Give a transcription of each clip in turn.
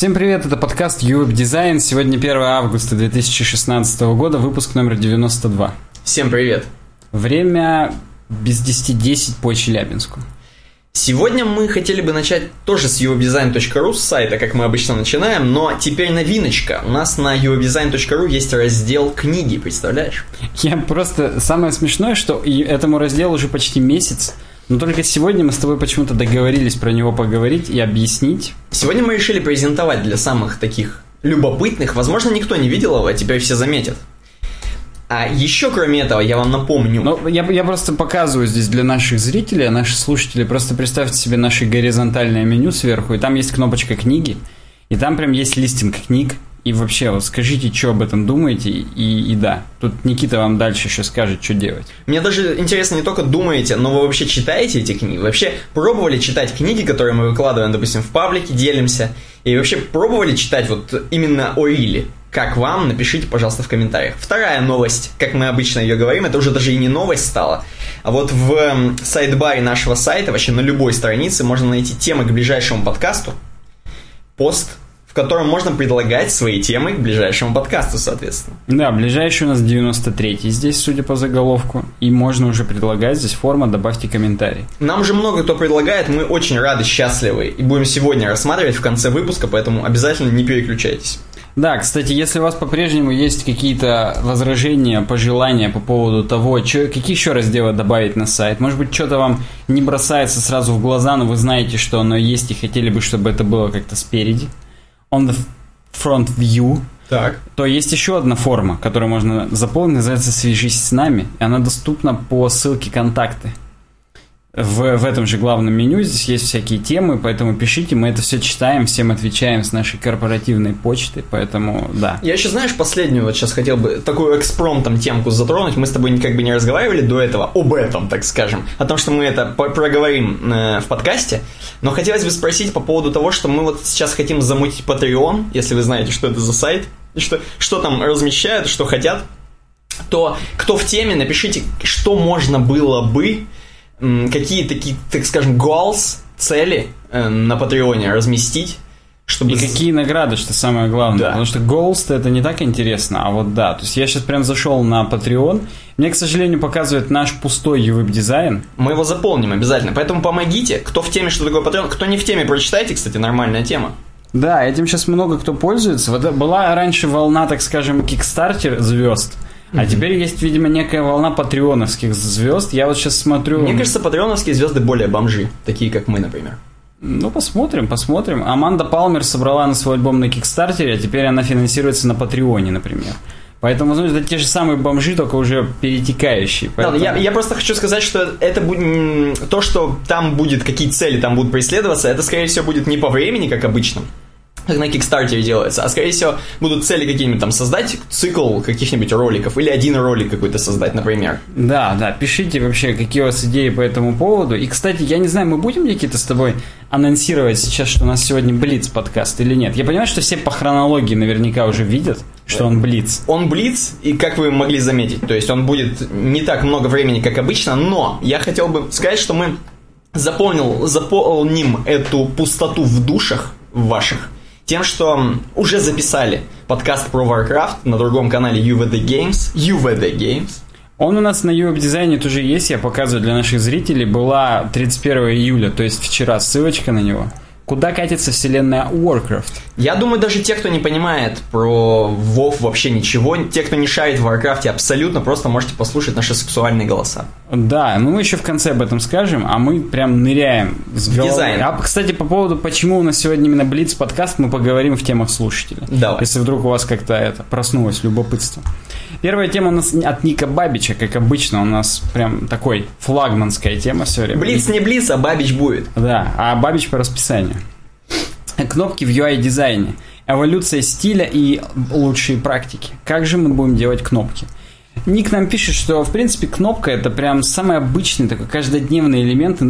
Всем привет, это подкаст Europe Design. Сегодня 1 августа 2016 года, выпуск номер 92. Всем привет. Время без 10.10 по Челябинску. Сегодня мы хотели бы начать тоже с uwebdesign.ru, с сайта, как мы обычно начинаем, но теперь новиночка. У нас на uwebdesign.ru есть раздел книги, представляешь? Я просто... Самое смешное, что этому разделу уже почти месяц, но только сегодня мы с тобой почему-то договорились про него поговорить и объяснить. Сегодня мы решили презентовать для самых таких любопытных. Возможно, никто не видел его, а теперь все заметят. А еще, кроме этого, я вам напомню... Ну, я, я просто показываю здесь для наших зрителей, а наших слушателей. Просто представьте себе наше горизонтальное меню сверху, и там есть кнопочка «Книги», и там прям есть листинг книг. И вообще, вот скажите, что об этом думаете, и, и да, тут Никита вам дальше еще скажет, что делать. Мне даже интересно, не только думаете, но вы вообще читаете эти книги? Вообще пробовали читать книги, которые мы выкладываем, допустим, в паблике, делимся? И вообще пробовали читать вот именно о Риле? Как вам? Напишите, пожалуйста, в комментариях. Вторая новость, как мы обычно ее говорим, это уже даже и не новость стала. А вот в эм, сайт-баре нашего сайта, вообще на любой странице, можно найти темы к ближайшему подкасту, пост в котором можно предлагать свои темы к ближайшему подкасту, соответственно. Да, ближайший у нас 93-й здесь, судя по заголовку. И можно уже предлагать здесь форма «Добавьте комментарий». Нам же много кто предлагает, мы очень рады, счастливы. И будем сегодня рассматривать в конце выпуска, поэтому обязательно не переключайтесь. Да, кстати, если у вас по-прежнему есть какие-то возражения, пожелания по поводу того, что, какие еще разделы добавить на сайт, может быть, что-то вам не бросается сразу в глаза, но вы знаете, что оно есть и хотели бы, чтобы это было как-то спереди, on the front view, так. то есть еще одна форма, которую можно заполнить, называется «Свяжись с нами», и она доступна по ссылке «Контакты» в, в этом же главном меню. Здесь есть всякие темы, поэтому пишите, мы это все читаем, всем отвечаем с нашей корпоративной почты, поэтому да. Я еще, знаешь, последнюю вот сейчас хотел бы такую экспромтом темку затронуть. Мы с тобой как бы не разговаривали до этого об этом, так скажем, о том, что мы это проговорим э, в подкасте. Но хотелось бы спросить по поводу того, что мы вот сейчас хотим замутить Patreon, если вы знаете, что это за сайт, что, что там размещают, что хотят, то кто в теме, напишите, что можно было бы какие такие, так скажем, goals, цели э, на Патреоне разместить, чтобы... И какие награды, что самое главное. Да. Потому что goals это не так интересно, а вот да. То есть я сейчас прям зашел на Patreon. Мне, к сожалению, показывает наш пустой веб-дизайн. Мы его заполним обязательно. Поэтому помогите. Кто в теме, что такое Patreon. Кто не в теме, прочитайте, кстати, нормальная тема. Да, этим сейчас много кто пользуется. Вот была раньше волна, так скажем, кикстартер звезд. А теперь есть, видимо, некая волна патреоновских звезд. Я вот сейчас смотрю... Мне кажется, патреоновские звезды более бомжи, такие как мы, например. Ну, посмотрим, посмотрим. Аманда Палмер собрала на свой альбом на Кикстартере, а теперь она финансируется на Патреоне, например. Поэтому, знаете, это те же самые бомжи, только уже перетекающие. Поэтому... Да, я, я просто хочу сказать, что это будет то, что там будет, какие цели там будут преследоваться, это, скорее всего, будет не по времени, как обычно, как на Кикстартере делается, а скорее всего будут цели какие-нибудь там создать цикл каких-нибудь роликов или один ролик какой-то создать, например. Да, да, пишите вообще, какие у вас идеи по этому поводу. И, кстати, я не знаю, мы будем, Никита, с тобой анонсировать сейчас, что у нас сегодня Блиц подкаст или нет? Я понимаю, что все по хронологии наверняка уже видят, что он Блиц. Он Блиц, и как вы могли заметить, то есть он будет не так много времени, как обычно, но я хотел бы сказать, что мы заполнил, заполним эту пустоту в душах ваших тем, что уже записали подкаст про Warcraft на другом канале UVD Games. UVD Games. Он у нас на UWeb дизайне тоже есть, я показываю для наших зрителей. Была 31 июля, то есть вчера, ссылочка на него. Куда катится вселенная Warcraft? Я думаю, даже те, кто не понимает про WoW вообще ничего, те, кто не шарит в Warcraft, абсолютно просто можете послушать наши сексуальные голоса. Да, ну мы еще в конце об этом скажем, а мы прям ныряем с головой. Дизайн. А, кстати, по поводу, почему у нас сегодня именно Блиц подкаст, мы поговорим в темах слушателя. Давай. Если вдруг у вас как-то это проснулось любопытство. Первая тема у нас от Ника Бабича, как обычно, у нас прям такой флагманская тема все время. Блиц не Блиц, а Бабич будет. Да, а Бабич по расписанию. Кнопки в UI-дизайне. Эволюция стиля и лучшие практики. Как же мы будем делать кнопки? Ник нам пишет, что, в принципе, кнопка это прям самый обычный такой каждодневный элемент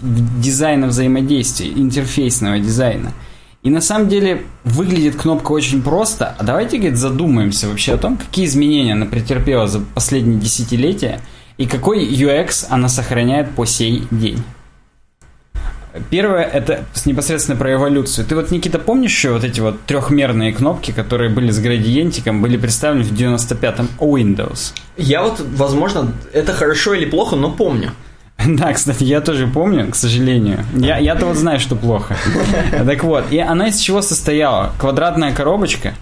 дизайна взаимодействия, интерфейсного дизайна. И на самом деле выглядит кнопка очень просто. А давайте, говорит, задумаемся вообще о том, какие изменения она претерпела за последние десятилетия и какой UX она сохраняет по сей день. Первое, это непосредственно про эволюцию. Ты вот, Никита, помнишь еще вот эти вот трехмерные кнопки, которые были с градиентиком, были представлены в 95-м Windows? Я вот, возможно, это хорошо или плохо, но помню. Да, кстати, я тоже помню, к сожалению. Я, я-то вот знаю, что плохо. Так вот, и она из чего состояла? Квадратная коробочка,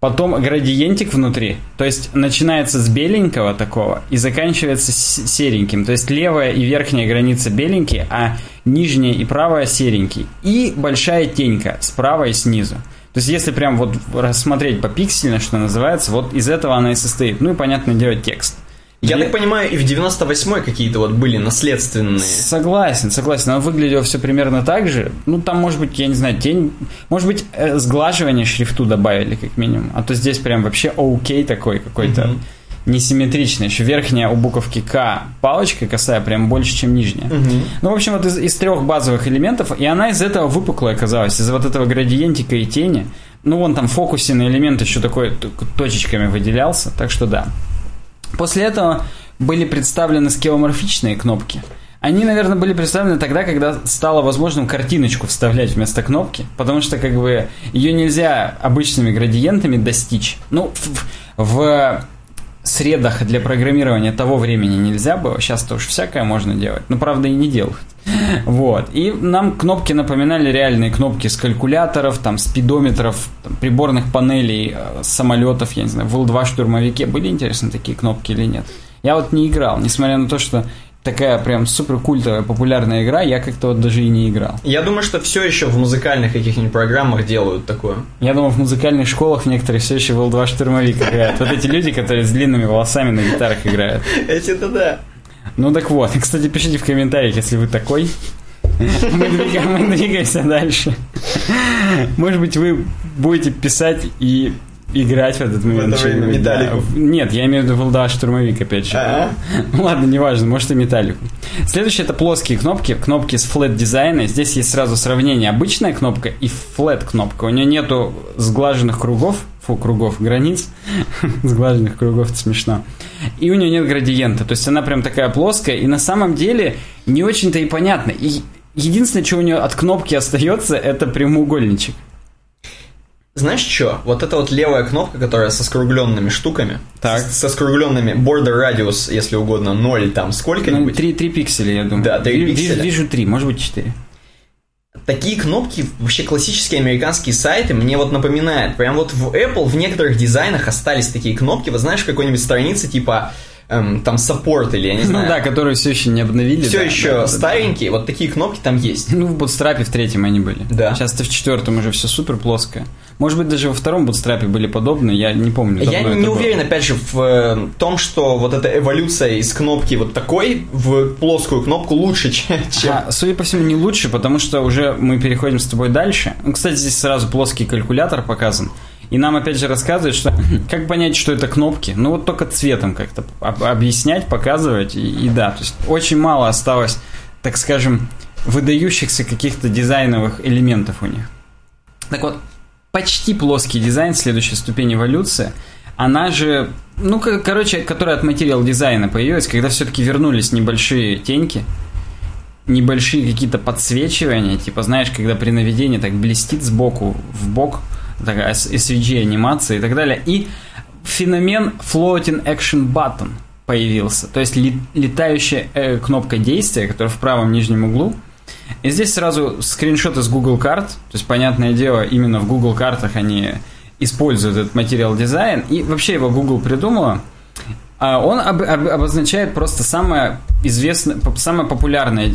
потом градиентик внутри. То есть начинается с беленького такого и заканчивается сереньким. То есть левая и верхняя граница беленькие, а нижняя и правая серенький. И большая тенька справа и снизу. То есть, если прям вот рассмотреть по пиксельно, что называется, вот из этого она и состоит. Ну и, понятное дело, текст. Я так понимаю, и в 98-й какие-то вот были наследственные. Согласен, согласен. Оно выглядело все примерно так же. Ну, там, может быть, я не знаю, тень... Может быть, э, сглаживание шрифту добавили, как минимум. А то здесь прям вообще окей такой какой-то. Угу. Несимметричный. Еще верхняя у буковки К палочка косая прям больше, чем нижняя. Угу. Ну, в общем, вот из, из трех базовых элементов, и она из этого выпуклая оказалась, из-за вот этого градиентика и тени. Ну, вон там в фокусе на элемент еще такой точечками выделялся, так что да. После этого были представлены скеоморфичные кнопки. Они, наверное, были представлены тогда, когда стало возможным картиночку вставлять вместо кнопки, потому что как бы ее нельзя обычными градиентами достичь. Ну, в, в средах для программирования того времени нельзя было, сейчас тоже всякое можно делать, но правда и не делают. Вот. И нам кнопки напоминали реальные кнопки с калькуляторов, там, спидометров, там, приборных панелей, э, самолетов, я не знаю, в Л-2 штурмовике. Были интересны такие кнопки или нет? Я вот не играл, несмотря на то, что такая прям супер культовая, популярная игра, я как-то вот даже и не играл. Я думаю, что все еще в музыкальных каких-нибудь программах делают такое. Я думаю, в музыкальных школах некоторые все еще в L2 штурмовик играют. Вот эти люди, которые с длинными волосами на гитарах играют. Эти-то да. Ну так вот, кстати, пишите в комментариях, если вы такой. Мы, двигаем, мы двигаемся дальше. Может быть, вы будете писать и играть в этот момент. В это время металлику. Да. Нет, я имею в виду да, штурмовик, опять же. А-а. Ну ладно, неважно, может и металлику. Следующее это плоские кнопки, кнопки с флет дизайна. Здесь есть сразу сравнение обычная кнопка и флет кнопка. У нее нету сглаженных кругов, фу, кругов, границ, сглаженных кругов, это смешно. И у нее нет градиента, то есть она прям такая плоская, и на самом деле не очень-то и понятно. И единственное, что у нее от кнопки остается, это прямоугольничек. Знаешь что? Вот эта вот левая кнопка, которая со скругленными штуками. Так. Со скругленными border radius, если угодно, 0 там сколько-нибудь. Ну, 3, 3 пикселя, я думаю. Да, 3 вижу, пикселя. Вижу 3, может быть 4. Такие кнопки, вообще классические американские сайты, мне вот напоминают. Прям вот в Apple в некоторых дизайнах остались такие кнопки. Вот знаешь, какой-нибудь странице типа эм, там саппорт или я не знаю. Ну да, которые все еще не обновили. Все да, еще да, старенькие, да, вот такие кнопки там есть. Ну, в Bootstrap в третьем они были. Да. Сейчас-то в четвертом уже все супер плоское. Может быть, даже во втором Bootstrap были подобные, я не помню. Я не уверен, было. опять же, в э, том, что вот эта эволюция из кнопки вот такой в плоскую кнопку лучше, чем... А, судя по всему, не лучше, потому что уже мы переходим с тобой дальше. Ну, кстати, здесь сразу плоский калькулятор показан. И нам опять же рассказывают, что как понять, что это кнопки. Ну вот только цветом как-то объяснять, показывать. И, и да, то есть очень мало осталось, так скажем, выдающихся каких-то дизайновых элементов у них. Так вот, почти плоский дизайн, следующая ступень эволюции, она же, ну, короче, которая от материал дизайна появилась, когда все-таки вернулись небольшие теньки, небольшие какие-то подсвечивания, типа, знаешь, когда при наведении так блестит сбоку в бок, такая SVG анимация и так далее. И феномен Floating Action Button появился. То есть летающая э, кнопка действия, которая в правом нижнем углу. И здесь сразу скриншот из Google карт. То есть, понятное дело, именно в Google картах они используют этот материал дизайн. И вообще его Google придумала. А он об, об, обозначает просто самое известное, самое популярное,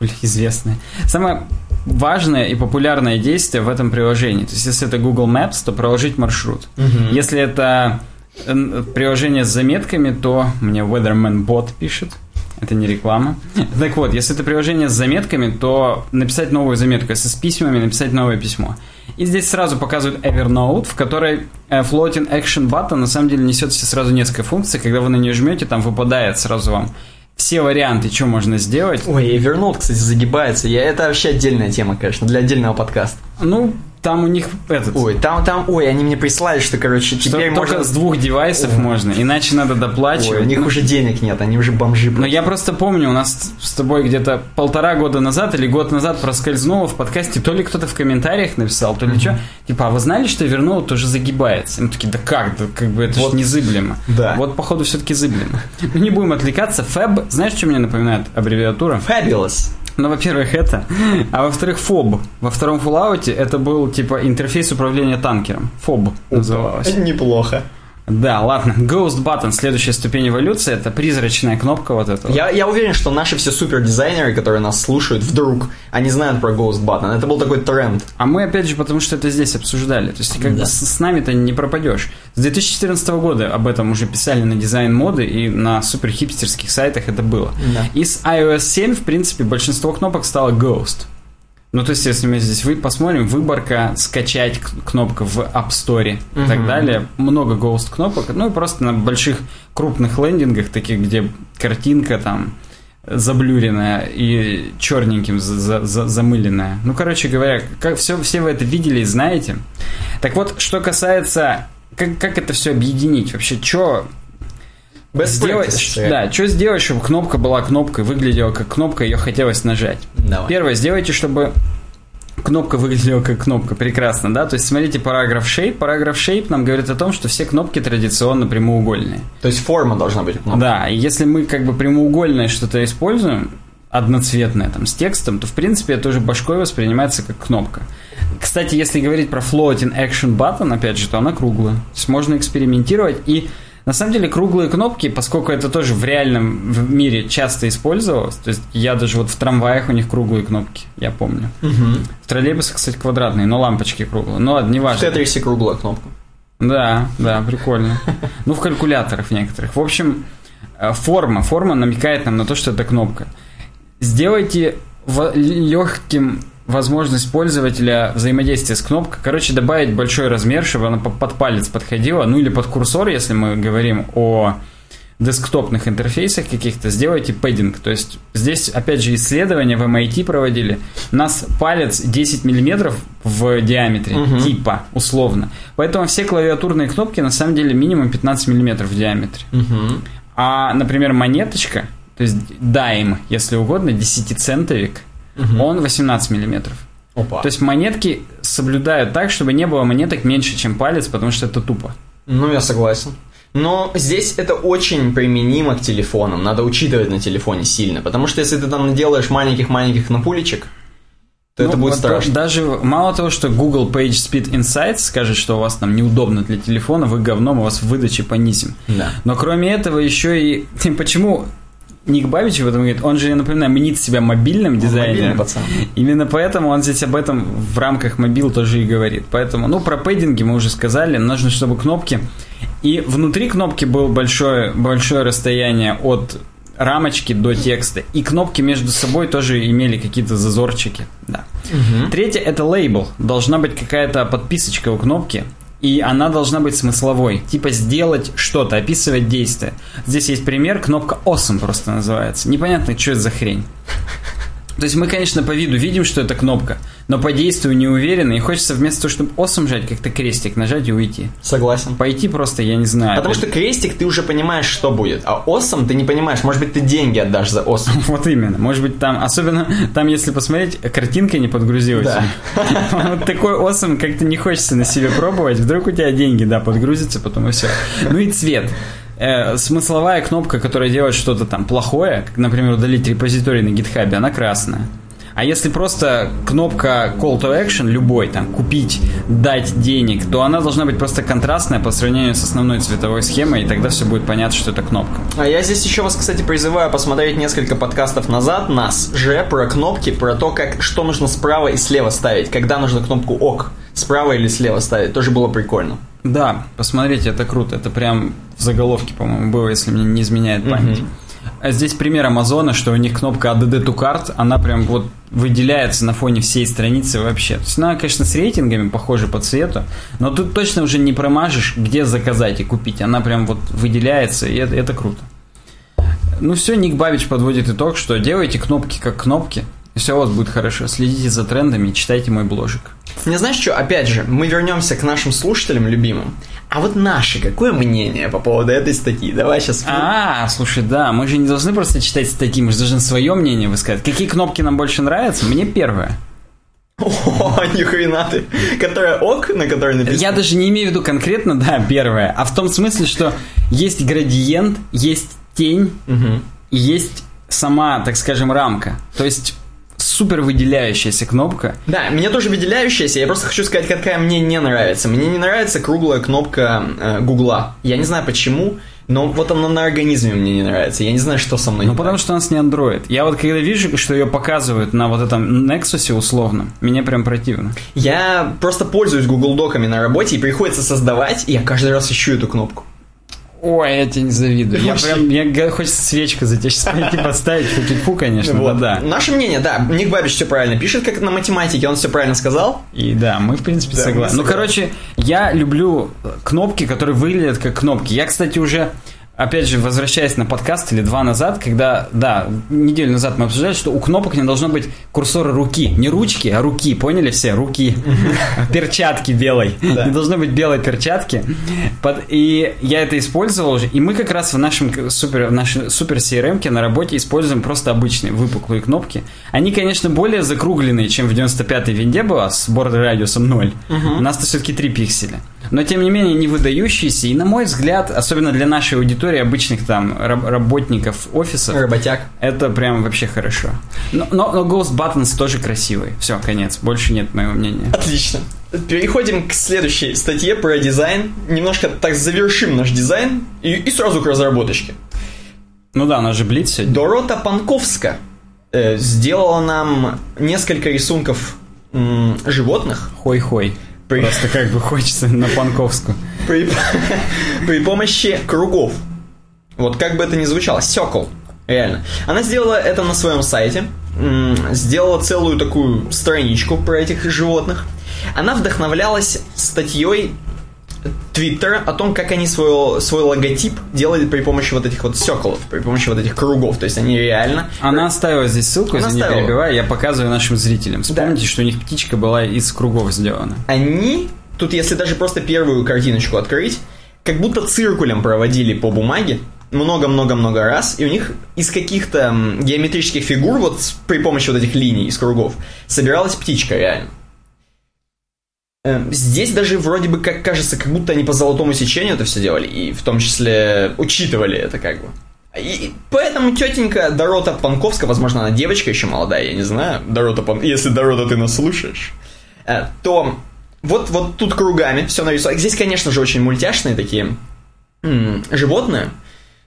известное, самое важное и популярное действие в этом приложении. То есть, если это Google Maps, то проложить маршрут. Угу. Если это приложение с заметками, то мне Weatherman Bot пишет. Это не реклама. Так вот, если это приложение с заметками, то написать новую заметку. Если с письмами, написать новое письмо. И здесь сразу показывают Evernote, в которой э, Floating Action Button на самом деле несет все сразу несколько функций. Когда вы на нее жмете, там выпадает сразу вам все варианты, что можно сделать. Ой, Evernote, кстати, загибается. Я, это вообще отдельная тема, конечно, для отдельного подкаста. Ну, там у них этот... Ой, там, там, ой, они мне прислали, что, короче, что теперь только можно... с двух девайсов Ой. можно, иначе надо доплачивать. Ой, у них Ну, уже денег нет, они уже бомжи. Но я просто помню, у нас с тобой где-то полтора года назад или год назад проскользнуло в подкасте, то ли кто-то в комментариях написал, то ли что, типа, а вы знали, что вернул тоже загибается? И Мы такие, да как, да как бы это Вот. же незыблемо. Да. Вот, походу, все-таки зыблемо. Ну, не будем отвлекаться. Фэб, знаешь, что мне напоминает аббревиатура? Fabulous. Ну, во-первых, это. А во-вторых, ФОБ. Во втором Fallout это был, типа, интерфейс управления танкером. ФОБ называлось. Неплохо. Да, ладно. Ghost Button, следующая ступень эволюции, это призрачная кнопка вот эта. Я, я уверен, что наши все супер дизайнеры, которые нас слушают, вдруг, они знают про Ghost Button. Это был такой тренд. А мы, опять же, потому что это здесь обсуждали. То есть, как Да. бы с, с нами-то не пропадешь. С 2014 года об этом уже писали на дизайн моды, и на супер хипстерских сайтах это было. Да. И с iOS 7, в принципе, большинство кнопок стало Ghost. Ну, то есть, если мы здесь вы посмотрим, выборка, скачать кнопка в App Store и так далее. Много Ghost кнопок. Ну, и просто на больших крупных лендингах, таких, где картинка там заблюренная и черненьким за- за- за- замыленная. Ну, короче говоря, как все, все вы это видели и знаете. Так вот, что касается, как, как это все объединить? Вообще, что Best сделать, practice. да, что сделать, чтобы кнопка была кнопкой, выглядела как кнопка, ее хотелось нажать? Давай. Первое, сделайте, чтобы кнопка выглядела как кнопка. Прекрасно, да? То есть, смотрите параграф shape. Параграф shape нам говорит о том, что все кнопки традиционно прямоугольные. То есть форма должна быть у кнопки. Да, и если мы как бы прямоугольное что-то используем, одноцветное там с текстом, то в принципе это уже башкой воспринимается как кнопка. Кстати, если говорить про floating action button, опять же, то она круглая. То есть можно экспериментировать и на самом деле круглые кнопки, поскольку это тоже в реальном в мире часто использовалось, то есть я даже вот в трамваях у них круглые кнопки, я помню. Мгм. В троллейбусах, кстати, квадратные, но лампочки круглые. Ну ладно, В неважно. Тетрисе круглая кнопка. Да, да, прикольно. Ну, в калькуляторах некоторых. В общем, э, форма. Форма намекает нам на то, что это кнопка. Сделайте легким возможность пользователя взаимодействия с кнопкой. Короче, добавить большой размер, чтобы она по- под палец подходила. Ну, или под курсор, если мы говорим о десктопных интерфейсах каких-то, сделайте пэддинг. То есть здесь, опять же, исследования в MIT проводили. У нас палец 10 миллиметров в диаметре, Мгм. типа, условно. Поэтому все клавиатурные кнопки на самом деле минимум 15 миллиметров в диаметре. Мгм. А, например, монеточка, то есть дайм, если угодно, 10-центовик, Мгм. он 18 миллиметров. Опа. То есть монетки соблюдают так, чтобы не было монеток меньше, чем палец, потому что это тупо. Ну, я согласен. Но здесь это очень применимо к телефонам. Надо учитывать на телефоне сильно. Потому что если ты там наделаешь маленьких-маленьких напулечек, то это Ну, будет вот страшно. Даже мало того, что Google Page Speed Insights скажет, что у вас там неудобно для телефона, вы говно, мы вас в выдаче понизим. Да. Но кроме этого еще и... Почему Ник Бабич в этом говорит? Он же, я напоминаю, мнит себя мобильным Мобильный дизайнером. пацан. Именно поэтому он здесь об этом в рамках мобил тоже и говорит. Поэтому, ну, про пэддинги мы уже сказали. Нужно, чтобы кнопки... И внутри кнопки было большое, большое расстояние от рамочки до текста. И кнопки между собой тоже имели какие-то зазорчики. Да. Мгм. Третье это лейбл. Должна быть какая-то подписочка у кнопки. И она должна быть смысловой. Типа сделать что-то, описывать действие. Здесь есть пример, кнопка Awesome просто называется. Непонятно, что это за хрень. То есть мы, конечно, по виду видим, что это кнопка, но по действию не уверены, и хочется вместо того, чтобы Awesome жать, как-то крестик нажать и уйти. Согласен. Пойти просто, я не знаю. Потому что крестик ты уже понимаешь, что будет. А осом ты не понимаешь. Может быть, ты деньги отдашь за осом. Вот именно. Может быть, там, особенно там, если посмотреть, картинка не подгрузилась. Вот такой осом как-то не хочется на себе пробовать. Вдруг у тебя деньги, да, подгрузятся, потом и все. Ну и цвет. Э, смысловая кнопка, которая делает что-то там плохое, как, например, удалить репозиторий на гитхабе, она красная. А если просто кнопка Call to Action, любой, там, купить, дать денег, то она должна быть просто контрастная по сравнению с основной цветовой схемой, и тогда все будет понятно, что это кнопка. А я здесь еще вас, кстати, призываю посмотреть несколько подкастов назад, нас же, про кнопки, про то, как, что нужно справа и слева ставить, когда нужно кнопку ОК справа или слева ставить. Тоже было прикольно. Да, посмотрите, это круто. Это прям в заголовке, по-моему, было, если мне не изменяет память. Мгм. А здесь пример Амазона, что у них кнопка ADD to Cart, она прям вот выделяется на фоне всей страницы вообще. То есть она, конечно, с рейтингами похожа по цвету, но тут точно уже не промажешь, где заказать и купить. Она прям вот выделяется, и это, это круто. Ну все, Ник Бабич подводит итог, что делайте кнопки как кнопки, и все у вас будет хорошо. Следите за трендами читайте мой бложик. Не знаешь что, опять же, мы вернемся к нашим слушателям любимым. А вот наши, какое мнение по поводу этой статьи? Давай сейчас... А, слушай, да, мы же не должны просто читать статьи, мы же должны свое мнение высказать. Какие кнопки нам больше нравятся? Мне первое. О, нихрена ты. Которая ок, на которой написано. Я даже не имею в виду конкретно, да, первое, а в том смысле, что есть градиент, есть тень, Мгм. и есть сама, так скажем, рамка. То есть супер выделяющаяся кнопка. Да, мне тоже выделяющаяся, я просто хочу сказать, какая мне не нравится. Мне не нравится круглая кнопка э, Гугла. Я не знаю почему, но вот она на организме мне не нравится. Я не знаю, что со мной Ну, потому что у нас не Android. Я вот когда вижу, что ее показывают на вот этом Nexus условно, мне прям противно. Я просто пользуюсь Google Доками на работе, и приходится создавать, и я каждый раз ищу эту кнопку. Ой, я тебе не завидую. Я прям, г- хочется свечку за тебя сейчас пойти поставить, фу конечно, Вот. ну да. Наше мнение, да, Ник Бабич все правильно пишет, как на математике, он все правильно сказал. И да, мы в принципе Да, согласны. Ну, короче, я люблю кнопки, которые выглядят как кнопки. Я, кстати, уже, опять же, возвращаясь на подкаст или два назад, когда, да, неделю назад мы обсуждали, что у кнопок не должно быть курсора руки. Не ручки, а руки, поняли все? Руки. Перчатки белой. Не должно быть белой перчатки. И я это использовал уже. И мы как раз в нашем супер, в нашей супер CRM на работе используем просто обычные выпуклые кнопки. Они, конечно, более закругленные, чем в 95-й винде была с бордой радиусом 0. У нас-то все-таки 3 пикселя. Но, тем не менее, не выдающиеся. И, на мой взгляд, особенно для нашей аудитории, обычных там раб- работников офисов, Работяг. это прям вообще хорошо. Но, но, но Ghost Buttons тоже красивый. Все, конец. Больше нет моего мнения. Отлично. Переходим к следующей статье про дизайн. Немножко так завершим наш дизайн и, и сразу к разработочке. Ну да, она же блиц сегодня. Дорота Панковска э, сделала нам несколько рисунков м, животных Хой-хой. При- Просто как бы хочется на Панковскую. при, при помощи кругов. Вот как бы это ни звучало, секл. Реально. Она сделала это на своем сайте. Сделала целую такую страничку про этих животных. Она вдохновлялась статьей Твиттера о том, как они свой, свой логотип делали при помощи вот этих вот секлов, при помощи вот этих кругов. То есть они реально... Она оставила здесь ссылку, Она не оставила. перебиваю, я показываю нашим зрителям. Вспомните, что у них птичка была из кругов сделана. Они, тут если даже просто первую картиночку открыть, как будто циркулем проводили по бумаге много-много-много раз, и у них из каких-то геометрических фигур, вот при помощи вот этих линий из кругов, собиралась птичка реально. Эм, Здесь даже вроде бы, как кажется, как будто они по золотому сечению это все делали, и в том числе учитывали это как бы. И поэтому тетенька Дорота Панковская, возможно, она девочка еще молодая, я не знаю, Дорота Пан... если Дорота ты нас слушаешь, э, то вот, вот тут кругами все нарисовано. Здесь, конечно же, очень мультяшные такие животные,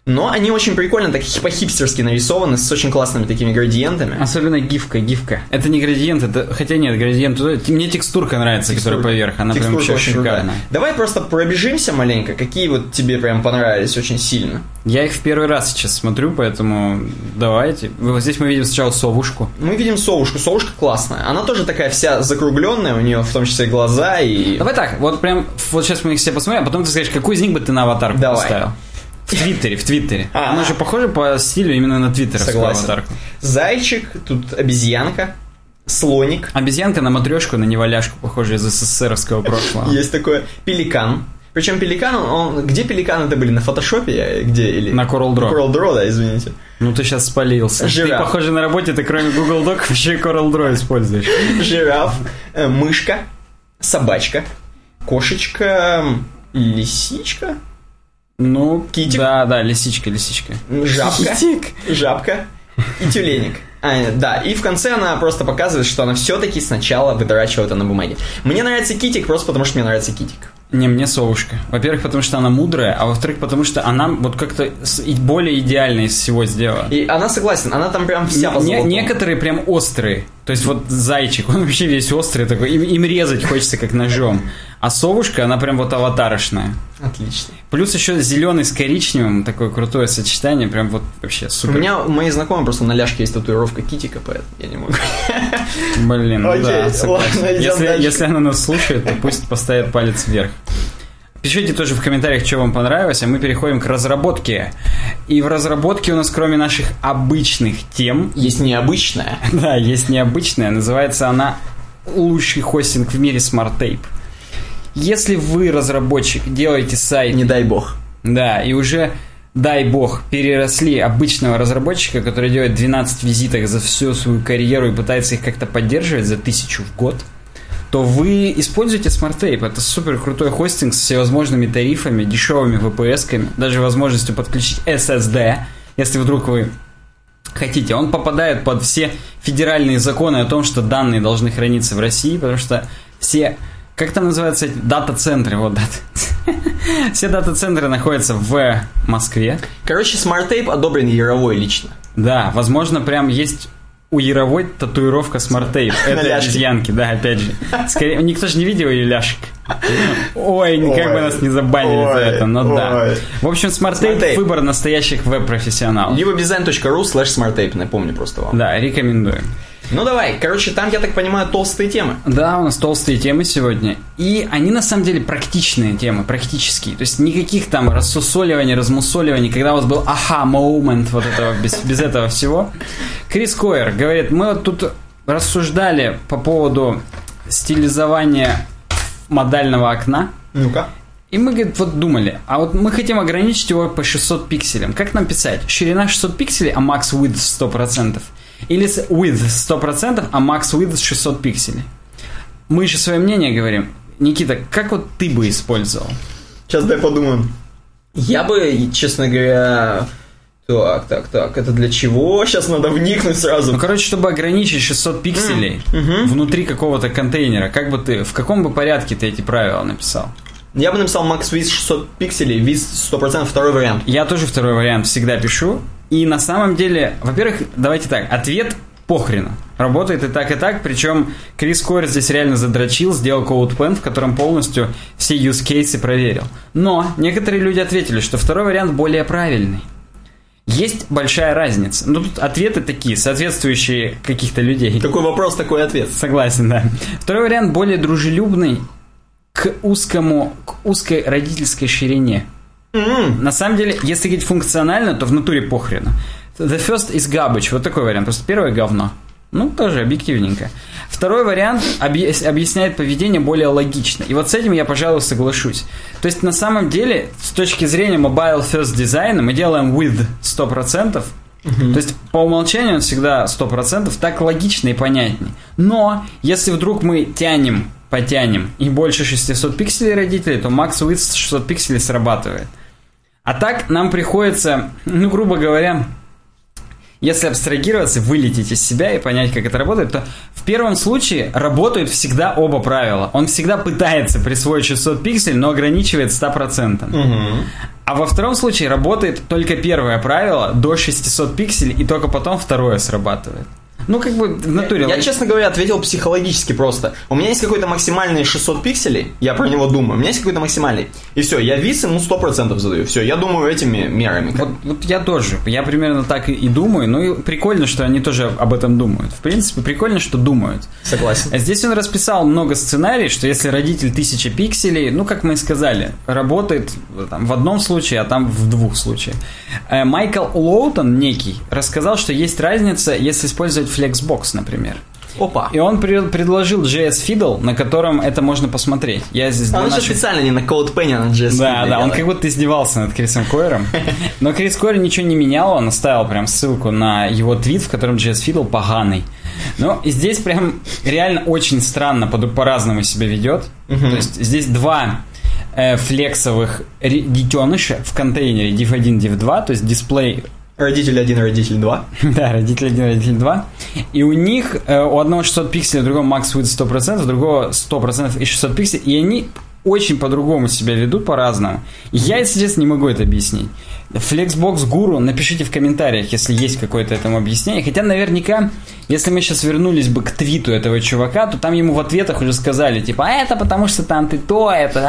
но они очень прикольно, так по-хипстерски нарисованы, с очень классными такими градиентами. Особенно гифка, гифка. Это не градиент, это... Хотя нет, градиент... Мне текстурка нравится, которая поверх. Она прям Текстурка вообще крутая. шикарная. Давай просто пробежимся маленько, какие вот тебе прям понравились очень сильно. Я их в первый раз сейчас смотрю, поэтому давайте. Вот здесь мы видим сначала совушку. Мы видим совушку. Совушка классная. Она тоже такая вся закругленная, у нее в том числе глаза и... Давай так, вот прям, вот сейчас мы их все посмотрим, а потом ты скажешь, какой из них бы ты на аватарку Давай. поставил? В Твиттере, в Твиттере. А. Она же похожа по стилю именно на твиттеровскую Согласен. Зайчик, тут обезьянка, слоник. Обезьянка на матрешку, на неваляшку, похожая из СССРовского прошлого. Есть такой пеликан. Причем пеликан, он, где пеликаны это были? На фотошопе? Я- Где? Или... На Coral Draw. Coral Draw, да, извините. Ну ты сейчас спалился. Жираф. Ты, похоже, на работе ты кроме Google Doc и Coral Draw используешь. Жираф, э, мышка, собачка, кошечка, лисичка, Ну, Китик? Да, да, лисичка, лисичка. жабка, Китик. жабка и тюленик. А, да, и в конце она просто показывает, что она все-таки сначала выдрачивала это на бумаге. Мне нравится китик просто потому, что мне нравится китик. Не, мне совушка. Во-первых, потому что она мудрая, а во-вторых, потому что она вот как-то более идеальная из всего сделана. И она согласна, она там прям вся по золотому. некоторые прям острые. То есть вот зайчик, он вообще весь острый такой, им, им резать хочется как ножом. А совушка, она прям вот аватарочная. Отлично. Плюс еще зеленый с коричневым, такое крутое сочетание, прям вот вообще У супер. меня, у моей знакомой просто на ляжке есть татуировка китика, поэтому я не могу. Блин, ну Окей, да, согласен. ладно, идем если, дальше. если она нас слушает, то пусть поставит палец вверх. Пишите тоже в комментариях, что вам понравилось, а мы переходим к разработке. И в разработке у нас, кроме наших обычных тем, Есть необычная. да, есть необычная, называется она лучший хостинг в мире Tape. Если вы разработчик, делаете сайт... Не дай бог. Да, и уже, дай бог, переросли обычного разработчика, который делает 12 визиток за всю свою карьеру и пытается их как-то поддерживать за тысячу в год, то вы используете SmartTape. Это супер крутой хостинг с всевозможными тарифами, дешевыми VPS-ками, даже возможностью подключить SSD, если вдруг вы хотите. Он попадает под все федеральные законы о том, что данные должны храниться в России, потому что все как там называются эти дата-центры? Вот дата. Все дата-центры находятся в Москве. Короче, Smart Tape одобрен Яровой лично. Да, возможно, прям есть у Яровой татуировка Tape. Это обезьянки, да, опять же. Скорее, никто же не видел ее ляшек. Ой, как бы нас не забанили за это, но да. В общем, Tape выбор настоящих веб-профессионалов. Livedesign.ru slash smarttape, напомню просто вам. Да, рекомендуем. Ну давай, короче, там, я так понимаю, толстые темы. Да, у нас толстые темы сегодня. И они на самом деле практичные темы, практические. То есть никаких там рассусоливаний, размусоливаний, когда у вас был аха-момент вот этого, без, без этого всего. Крис Койер говорит, мы вот тут рассуждали по поводу стилизования модального окна. Ну-ка. И мы, говорит, вот думали, а вот мы хотим ограничить его по 600 пикселям. Как нам писать? Ширина 600 пикселей, а max width 100%. Или с width 100%, а max width 600 пикселей. Мы еще свое мнение говорим. Никита, как вот ты бы использовал? Сейчас дай подумаем. Я бы, честно говоря, так, так, так, это для чего? Сейчас надо вникнуть сразу. Ну, короче, чтобы ограничить 600 пикселей mm-hmm. внутри какого-то контейнера, как бы ты, в каком бы порядке ты эти правила написал? Я бы написал Max Width 600 пикселей, Width 100% второй вариант. Я тоже второй вариант всегда пишу. И на самом деле, во-первых, давайте так, ответ похрену. Работает и так, и так. Причем Крис Койер здесь реально задрочил, сделал CodePen, в котором полностью все use cases проверил. Но некоторые люди ответили, что второй вариант более правильный. Есть большая разница. Ну, тут ответы такие, соответствующие каких-то людей. Какой вопрос, такой ответ. Согласен, да. Второй вариант более дружелюбный к узкому, к узкой родительской ширине. Mm-hmm. На самом деле, если говорить функционально, то в натуре похрена. The first is garbage. Вот такой вариант. Просто первое говно. Ну, тоже объективненько. Второй вариант объясняет поведение более логично. И вот с этим я, пожалуй, соглашусь. То есть, на самом деле, с точки зрения mobile first дизайна, мы делаем with 100%. Uh-huh. То есть, по умолчанию он всегда 100%, так логично и понятнее. Но, если вдруг мы тянем, потянем, и больше 600 пикселей родителей, то max width 600 пикселей срабатывает. А так нам приходится, ну, грубо говоря, если абстрагироваться, вылететь из себя и понять, как это работает, то в первом случае работают всегда оба правила. Он всегда пытается присвоить 600 пикселей, но ограничивает 100%. Угу. А во втором случае работает только первое правило до 600 пикселей, и только потом второе срабатывает. Ну, как бы в натуре. Я, я, честно говоря, ответил психологически просто. У меня есть какой-то максимальный 600 пикселей, я про него думаю. У меня есть какой-то максимальный. И все, я вис ему 100% задаю. Все, я думаю этими мерами. Вот, вот я тоже. Я примерно так и, думаю. Ну, и прикольно, что они тоже об этом думают. В принципе, прикольно, что думают. Согласен. А здесь он расписал много сценариев, что если родитель 1000 пикселей, ну, как мы и сказали, работает там, в одном случае, а там в двух случаях. Э, Майкл Лоутон, некий, рассказал, что есть разница, если использовать Flexbox, например. Опа. И он при- предложил JS Fiddle, на котором это можно посмотреть. Я здесь а он наших... специально не на CodePen, а на JS Да, да, он как будто издевался над Крисом Койером. Но Крис Койер ничего не менял, он оставил прям ссылку на его твит, в котором JS Fiddle поганый. Ну, и здесь прям реально очень странно по-разному себя ведет. То есть здесь два э, флексовых детеныша в контейнере div1, div2, то есть дисплей Родитель 1, родитель 2. да, родитель 1, родитель 2. И у них э, у одного 600 пикселей, у другого max width 100%, у другого 100% и 600 пикселей. И они очень по-другому себя ведут по-разному. Я, если честно, не могу это объяснить. Flexbox Guru, напишите в комментариях, если есть какое-то этому объяснение. Хотя наверняка, если мы сейчас вернулись бы к твиту этого чувака, то там ему в ответах уже сказали, типа, а это потому что там ты то, это...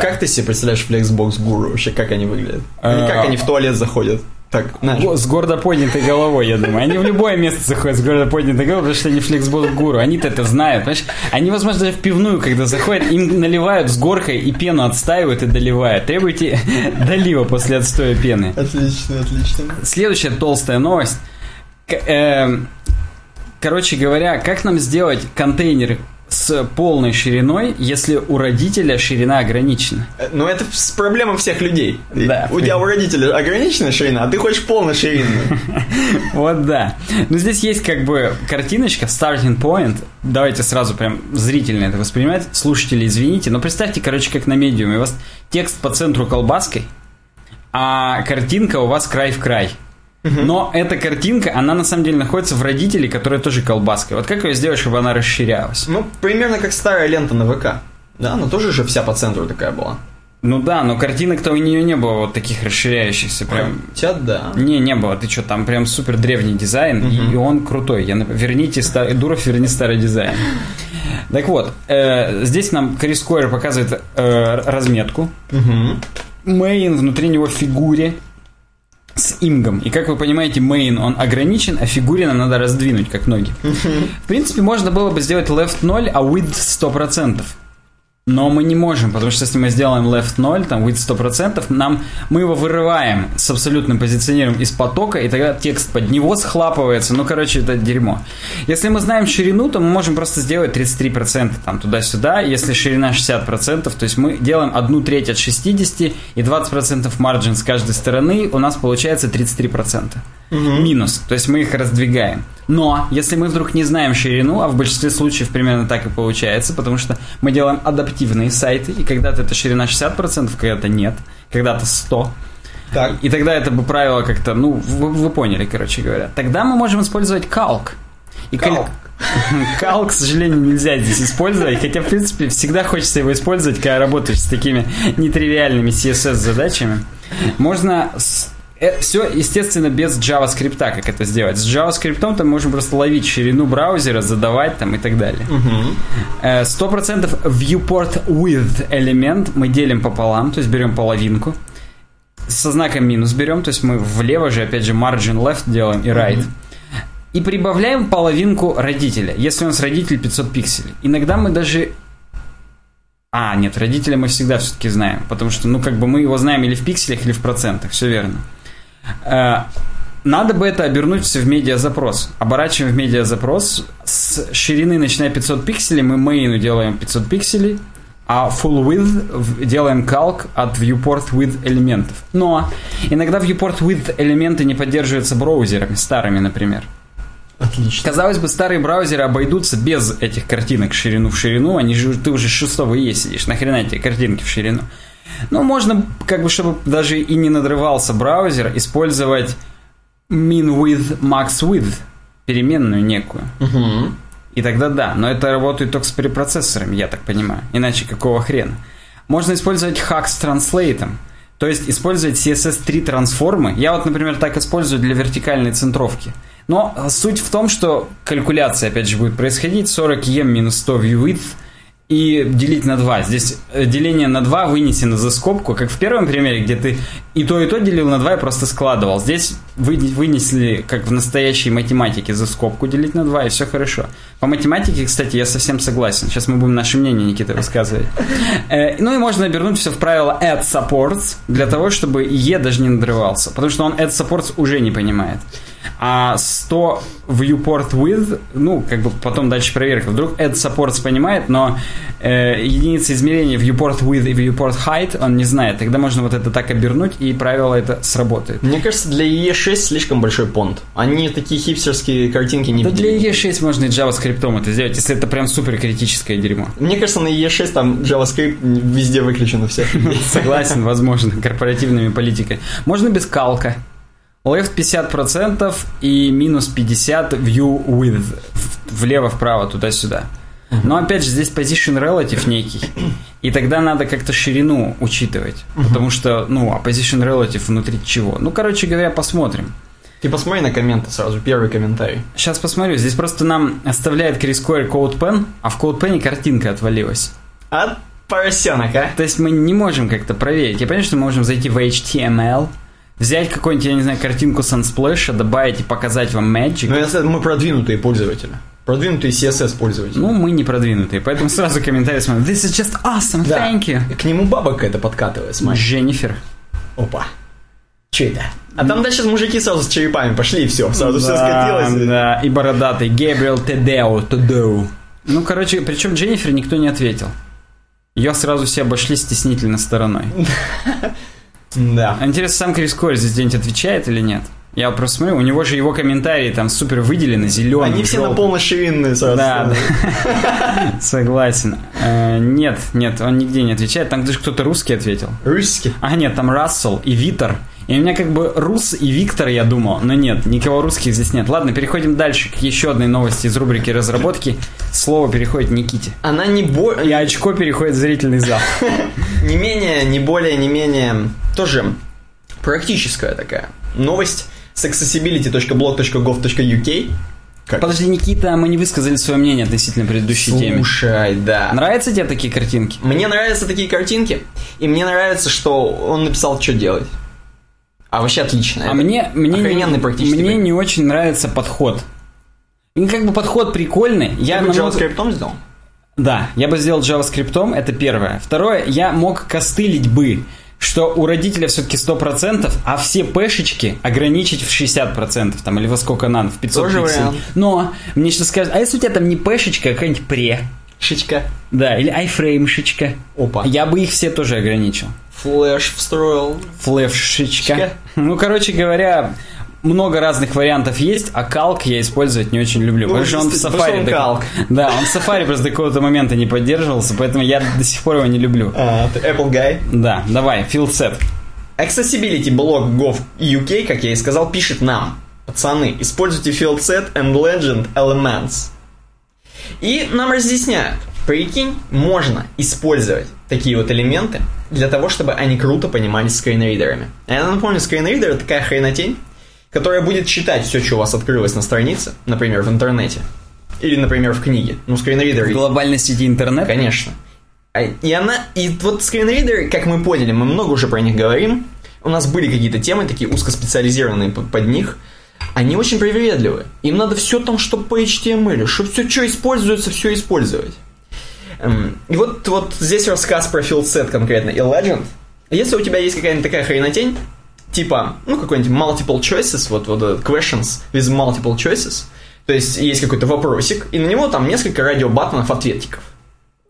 Как ты себе представляешь Flexbox Guru вообще, как они выглядят? Или как они в туалет заходят? Так, знаешь. С гордо поднятой головой, я думаю. Они в любое место заходят с гордо поднятой головой, потому что они флексбол гуру. Они-то это знают. Понимаешь? Они, возможно, даже в пивную, когда заходят, им наливают с горкой и пену отстаивают и доливают. Требуйте долива после отстоя пены. Отлично, отлично. Следующая толстая новость. К, э, короче говоря, как нам сделать контейнер с полной шириной, если у родителя ширина ограничена. Э, Ну, это с- проблема всех людей. Да. У тебя у родителя ограниченная ширина, а ты хочешь полноширинную. Вот да. Но здесь есть как бы картиночка, starting point. Давайте сразу прям зрительно это воспринимать. Слушатели, извините. Но представьте, короче, как на медиуме. У вас текст по центру колбаской, а картинка у вас край в край. Но эта картинка, она на самом деле находится в родителе, которая тоже колбаской. Вот как ее сделать, чтобы она расширялась? Ну, примерно как старая лента на ВК. Да, она тоже же вся по центру такая была. Ну да, но картинок-то у нее не было вот таких расширяющихся прям. Хотя да. Не, не было. Ты что, там прям супер древний дизайн, и он крутой. Я, верните старый, Дуров, верни старый дизайн. Так вот, э, здесь нам Крис Койер показывает э, разметку. Мгм. Main внутри него в фигуре с img ом. И как вы понимаете, main он ограничен, а фигуре нам надо раздвинуть, как ноги. В принципе, можно было бы сделать left 0, а width 100%. Но мы не можем, потому что если мы сделаем left 0, там width 100%, нам, мы его вырываем с абсолютным позиционированием из потока, и тогда текст под него схлапывается. Ну, короче, это дерьмо. Если мы знаем ширину, то мы можем просто сделать 33% там туда-сюда. Если ширина 60%, то есть мы делаем одну треть от 60 и 20% маржин с каждой стороны, у нас получается 33%. Минус. То есть мы их раздвигаем. Но, если мы вдруг не знаем ширину, а в большинстве случаев примерно так и получается, потому что мы делаем адаптивные сайты, и когда-то это ширина 60%, когда-то нет, когда-то 100%. Так. И тогда это бы правило как-то, ну, вы, вы поняли, короче говоря. Тогда мы можем использовать калк. И Калк. Калк, к сожалению, нельзя здесь использовать, хотя, в принципе, всегда хочется его использовать, когда работаешь с такими нетривиальными CSS-задачами. Можно все, естественно, без JavaScript, как это сделать. С JavaScript там можем просто ловить ширину браузера, задавать там и так далее. Э, 100% viewport with элемент мы делим пополам, то есть берем половинку. Со знаком минус берем, то есть мы влево же, опять же, margin left делаем и right. И прибавляем половинку родителя, если у нас родитель 500 пикселей. Иногда мы даже... А, нет, родителя мы всегда все-таки знаем, потому что, ну, как бы мы его знаем или в пикселях, или в процентах, все верно. Э, Надо бы это обернуть в медиазапрос. Оборачиваем в медиазапрос. С ширины, начиная 500 пикселей, мы мейну делаем 500 пикселей, а full width делаем calc от viewport with элементов. Но иногда viewport with элементы не поддерживаются браузерами, старыми, например. Отлично. Казалось бы, старые браузеры обойдутся без этих картинок ширину в ширину. Они же, ты уже с шестого е сидишь. Нахрена эти картинки в ширину? Ну, можно, как бы, чтобы даже и не надрывался браузер, использовать min with max width, переменную некую. Мгм. И тогда да, но это работает только с препроцессорами, я так понимаю. Иначе какого хрена? Можно использовать hack с транслейтом. То есть использовать CSS3 трансформы. Я вот, например, так использую для вертикальной центровки. Но суть в том, что калькуляция, опять же, будет происходить 40 em минус 100 view width и делить на 2. Здесь э, деление на 2 вынесено за скобку, как в первом примере, где ты и то, и то делил на 2 и просто складывал. Здесь вы, вынесли, как в настоящей математике, за скобку делить на 2, и все хорошо. По математике, кстати, я совсем согласен. Сейчас мы будем наше мнение, Никита, высказывать. Э, Ну и можно обернуть все в правило add supports, для того, чтобы E даже не надрывался. Потому что он add supports уже не понимает. А 100 viewport with, ну, как бы потом дальше проверка. Вдруг add supports понимает, но э, единицы измерения viewport with и viewport height он не знает. Тогда можно вот это так обернуть, и правило это сработает. Мне кажется, для EE6 слишком большой понт. Они такие хипстерские картинки не Да видели. для E6 можно и JavaScript это сделать, если это прям супер критическое дерьмо. Мне кажется, на EE6 там JavaScript везде выключен у всех. Согласен, возможно, корпоративными политикой. Можно без калка. Left 50% и минус 50 view width. В- Влево-вправо, туда-сюда. Но опять же, здесь position relative некий. И тогда надо как-то ширину учитывать. Потому что, ну, а position relative внутри чего? Ну, короче говоря, посмотрим. Ты посмотри на комменты сразу, первый комментарий. Сейчас посмотрю. Здесь просто нам оставляет Крис Койер CodePen, а в CodePen картинка отвалилась. А поросенок, а? То есть мы не можем как-то проверить. Я понимаю, что мы можем зайти в HTML, взять какую-нибудь, я не знаю, картинку Sunsplash, добавить и показать вам Magic. Ну, если мы продвинутые пользователи. Продвинутые CSS пользователи. Ну, мы не продвинутые, поэтому сразу комментарий смотрим. This is just awesome, Да. thank you. К нему баба какая-то подкатывает, смотри. Дженнифер. Опа. Че это? А там дальше мужики сразу с черепами пошли, и все, сразу все Да, скатилось. Да, и бородатый Габриэл Тедео, Тедео. Ну, короче, причем Дженнифер никто не ответил. Ее сразу все обошли стеснительно стороной. Да. А Интересно, сам Крис Кори здесь где-нибудь отвечает или нет? Я просто смотрю, у него же его комментарии там супер выделены, зеленые. Они все на полноширинные сразу. Да, да. Согласен. Э, Нет, нет, он нигде не отвечает. Там даже кто-то русский ответил. Русский. А, нет, там Рассел и Витер. И у меня как бы Рус и Виктор, я думал, но нет, никого русских здесь нет. Ладно, переходим дальше к еще одной новости из рубрики разработки. Слово переходит Никите. Она не, бо... И очко переходит в зрительный зал. не менее, не более, не менее, тоже практическая такая новость с accessibility.blog.gov.uk. Как? Подожди, Никита, мы не высказали свое мнение относительно предыдущей темы. Слушай, да. Нравятся тебе такие картинки? Мне нравятся такие картинки, и мне нравится, что он написал, что делать. А вообще отлично. А Это мне, мне, охрененный не, практически мне не очень нравится подход. Ну, как бы подход прикольный. Я Ты бы намного- JavaScript сделал? Да, я бы сделал JavaScript, это первое. Второе, я мог костылить бы, что у родителя все-таки 100%, а все пэшечки ограничить в 60%, там, или во сколько надо, в 500 Тоже пикселей. вариант. Но мне сейчас скажут, а если у тебя там не пэшечка, а какая-нибудь пре, Шичка. да, или айфреймшечка, Опа. я бы их все тоже ограничил. Флэш встроил. Флешечка. Шечка. Ну, короче говоря, много разных вариантов есть, а калк я использовать не очень люблю. Ну, потому что он в Safari... что до- он калк. Да, он в Safari просто до какого-то момента не поддерживался, поэтому я до сих пор его не люблю. А, ты Apple Guy. Да, давай, field set. Accessibility блог gov.uk, как я и сказал, пишет нам. Пацаны, используйте field set and legend elements. И нам разъясняют. Прикинь, можно использовать такие вот элементы для того, чтобы они круто понимались скринридерами. Я напомню, скринридер это такая хренотень, которая будет читать все, что у вас открылось на странице, например, в интернете. Или, например, в книге. Ну, скринридер... В глобальной сети интернет. Конечно. А, И она, и вот скринридеры, как мы поняли, мы много уже про них говорим, у нас были какие-то темы такие узкоспециализированные под, под них, они очень привередливые. Им надо все там, что по HTML, чтобы все, что используется, все использовать. Эм, И вот, вот здесь рассказ про филдсет конкретно и Legend. Если у тебя есть какая-нибудь такая хренотень, типа, ну, какой-нибудь multiple choices, вот, вот questions with multiple choices, то есть есть какой-то вопросик, и на него там несколько радиобаттонов ответиков.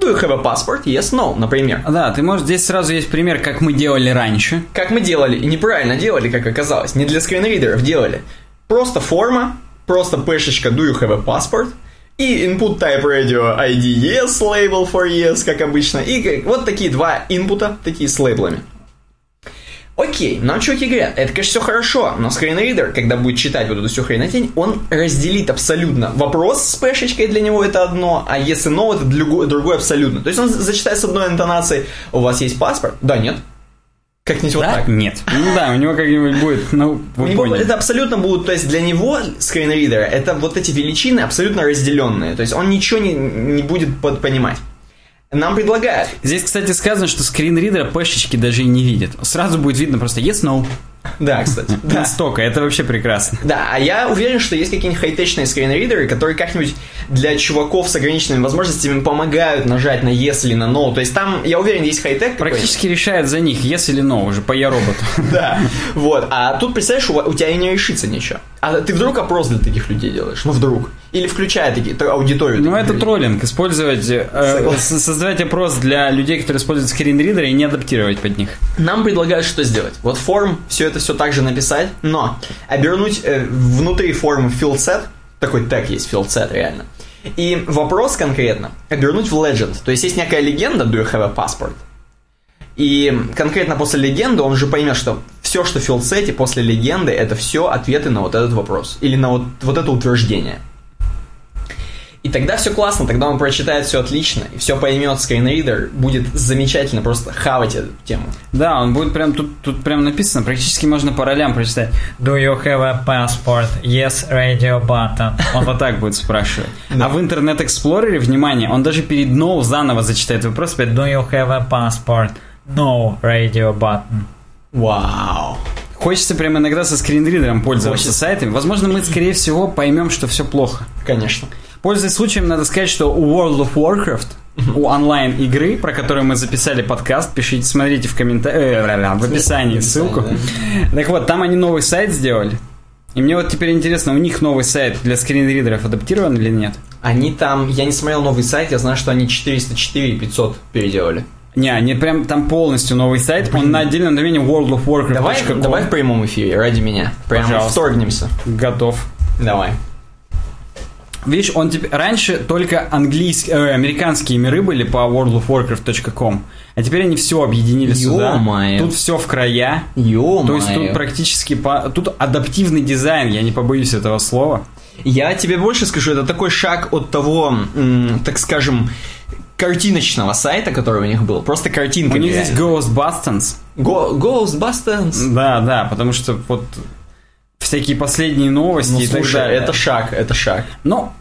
Do you have a passport? Yes, no, например. Да, ты можешь, здесь сразу есть пример, как мы делали раньше. Как мы делали, и неправильно делали, как оказалось, не для скринридеров делали. Просто форма, просто пешечка do you have a passport, и input type radio ID yes, label for yes, как обычно, и вот такие два инпута, такие с лейблами. Окей, нам чуваки говорят, это, конечно, все хорошо, но скринридер, когда будет читать вот эту всю хренотень, он разделит абсолютно. Вопрос с пешечкой для него это одно, а если no, это другое абсолютно. То есть он зачитает с одной интонацией, у вас есть паспорт? Да, нет. Как-нибудь вот да? так. Нет. Ну да, у него как-нибудь будет, ну, У вы него поняли. это абсолютно будут, то есть для него скринридера это вот эти величины абсолютно разделенные, то есть он ничего не, не будет под- понимать. Нам предлагают, Здесь, кстати, сказано, что скринридера пэшечки даже и не видит. Сразу будет видно просто yes, no. Да, кстати, да. Настолько, это вообще прекрасно. Да, а я уверен, что есть какие-нибудь хай-течные скринридеры, которые как-нибудь для чуваков с ограниченными возможностями помогают нажать на yes или на no. То есть там, я уверен, есть хай-тек. Практически решает за них, yes или no, уже по я роботу. Да, вот. А тут, представляешь, у, тебя и не решится ничего. А ты вдруг опрос для таких людей делаешь? Ну, вдруг. Или включая такие, аудиторию. Ну, это людей. троллинг. Использовать, э, создавать опрос для людей, которые используют скринридеры и не адаптировать под них. Нам предлагают что сделать? Вот форм, все это все так же написать, но обернуть э, внутри формы field set, такой тег есть field set реально, и вопрос конкретно обернуть в legend. То есть есть некая легенда, do you have a passport? И конкретно после легенды он же поймет, что все, что в филдсете после легенды, это все ответы на вот этот вопрос. Или на вот, вот это утверждение. И тогда все классно, тогда он прочитает все отлично, и все поймет, скринридер будет замечательно просто хавать эту тему. Да, он будет прям, тут, тут прям написано, практически можно по ролям прочитать. Do you have a passport? Yes, radio button. Он вот так будет спрашивать. А в Интернет Эксплорере, внимание, он даже перед no заново зачитает вопрос, опять Do you have a passport? No, radio button. Вау. Хочется прям иногда со скринридером пользоваться Хочется. сайтами. Возможно, мы, скорее всего, поймем, что все плохо. Конечно. Пользуясь случаем, надо сказать, что у World of Warcraft у онлайн-игры, про которую мы записали подкаст. Пишите, смотрите в комментариях, в описании ссылку. Так вот, там они новый сайт сделали. И мне вот теперь интересно, у них новый сайт для скринридеров адаптирован или нет? Они там, я не смотрел новый сайт, я знаю, что они 404 и 500 переделали. Не, они прям там полностью новый сайт, он на отдельном домене World of Warcraft. Давай, давай в прямом эфире, ради меня. Прямо Пожалуйста. вторгнемся. Готов. Давай. Видишь, он теперь раньше только английские, э, американские миры были по worldofwarcraft.com, а теперь они все объединили сюда. Ё-моё. Тут все в края. ё То есть тут практически по... тут адаптивный дизайн, я не побоюсь этого слова. Я тебе больше скажу, это такой шаг от того, так скажем, картиночного сайта, который у них был. Просто картинка. У них здесь Ghostbusters. Ghostbusters. Да, да, потому что вот всякие последние новости Ну, и так слушай, далее. это шаг, это шаг. Но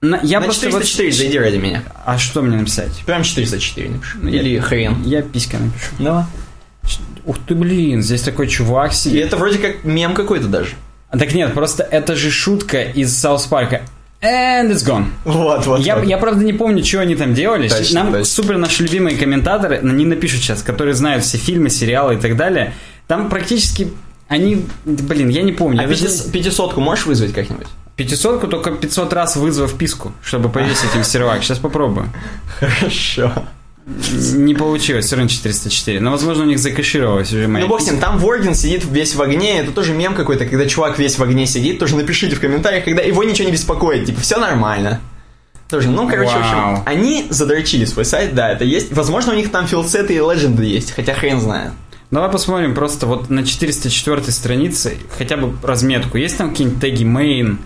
на- я На просто вот- 404 зайди ради меня. А что мне написать? Прям 404 напиши. Ну, я- Или хрен. Я писька напишу. Давай. Ух ты, блин, здесь такой чувак И сидит. это вроде как мем какой-то даже. А Так нет, просто это же шутка из Саус Парка. And it's gone. Вот, вот. Я, я, правда, не помню, что они там делали. Точно, Нам точно. супер наши любимые комментаторы, они напишут сейчас, которые знают все фильмы, сериалы и так далее. Там практически они... Блин, я не помню. А Я даже- 500 500-ку можешь вызвать как-нибудь? Пятисотку только 500 раз вызвав писку, чтобы повесить им сервак. Сейчас попробую. Хорошо. Не получилось, все равно 404. Но, возможно, у них закэшировалось уже моя Ну, бог с ним, там Ворген сидит весь в огне, это тоже мем какой-то, когда чувак весь в огне сидит, тоже напишите в комментариях, когда его ничего не беспокоит, типа, все нормально. Тоже, ну, короче, в Вау. общем, они задрочили свой сайт, да, это есть. Возможно, у них там филсеты и легенды есть, хотя хрен знает. Давай посмотрим просто вот на 404 странице хотя бы разметку. Есть там какие-нибудь теги main?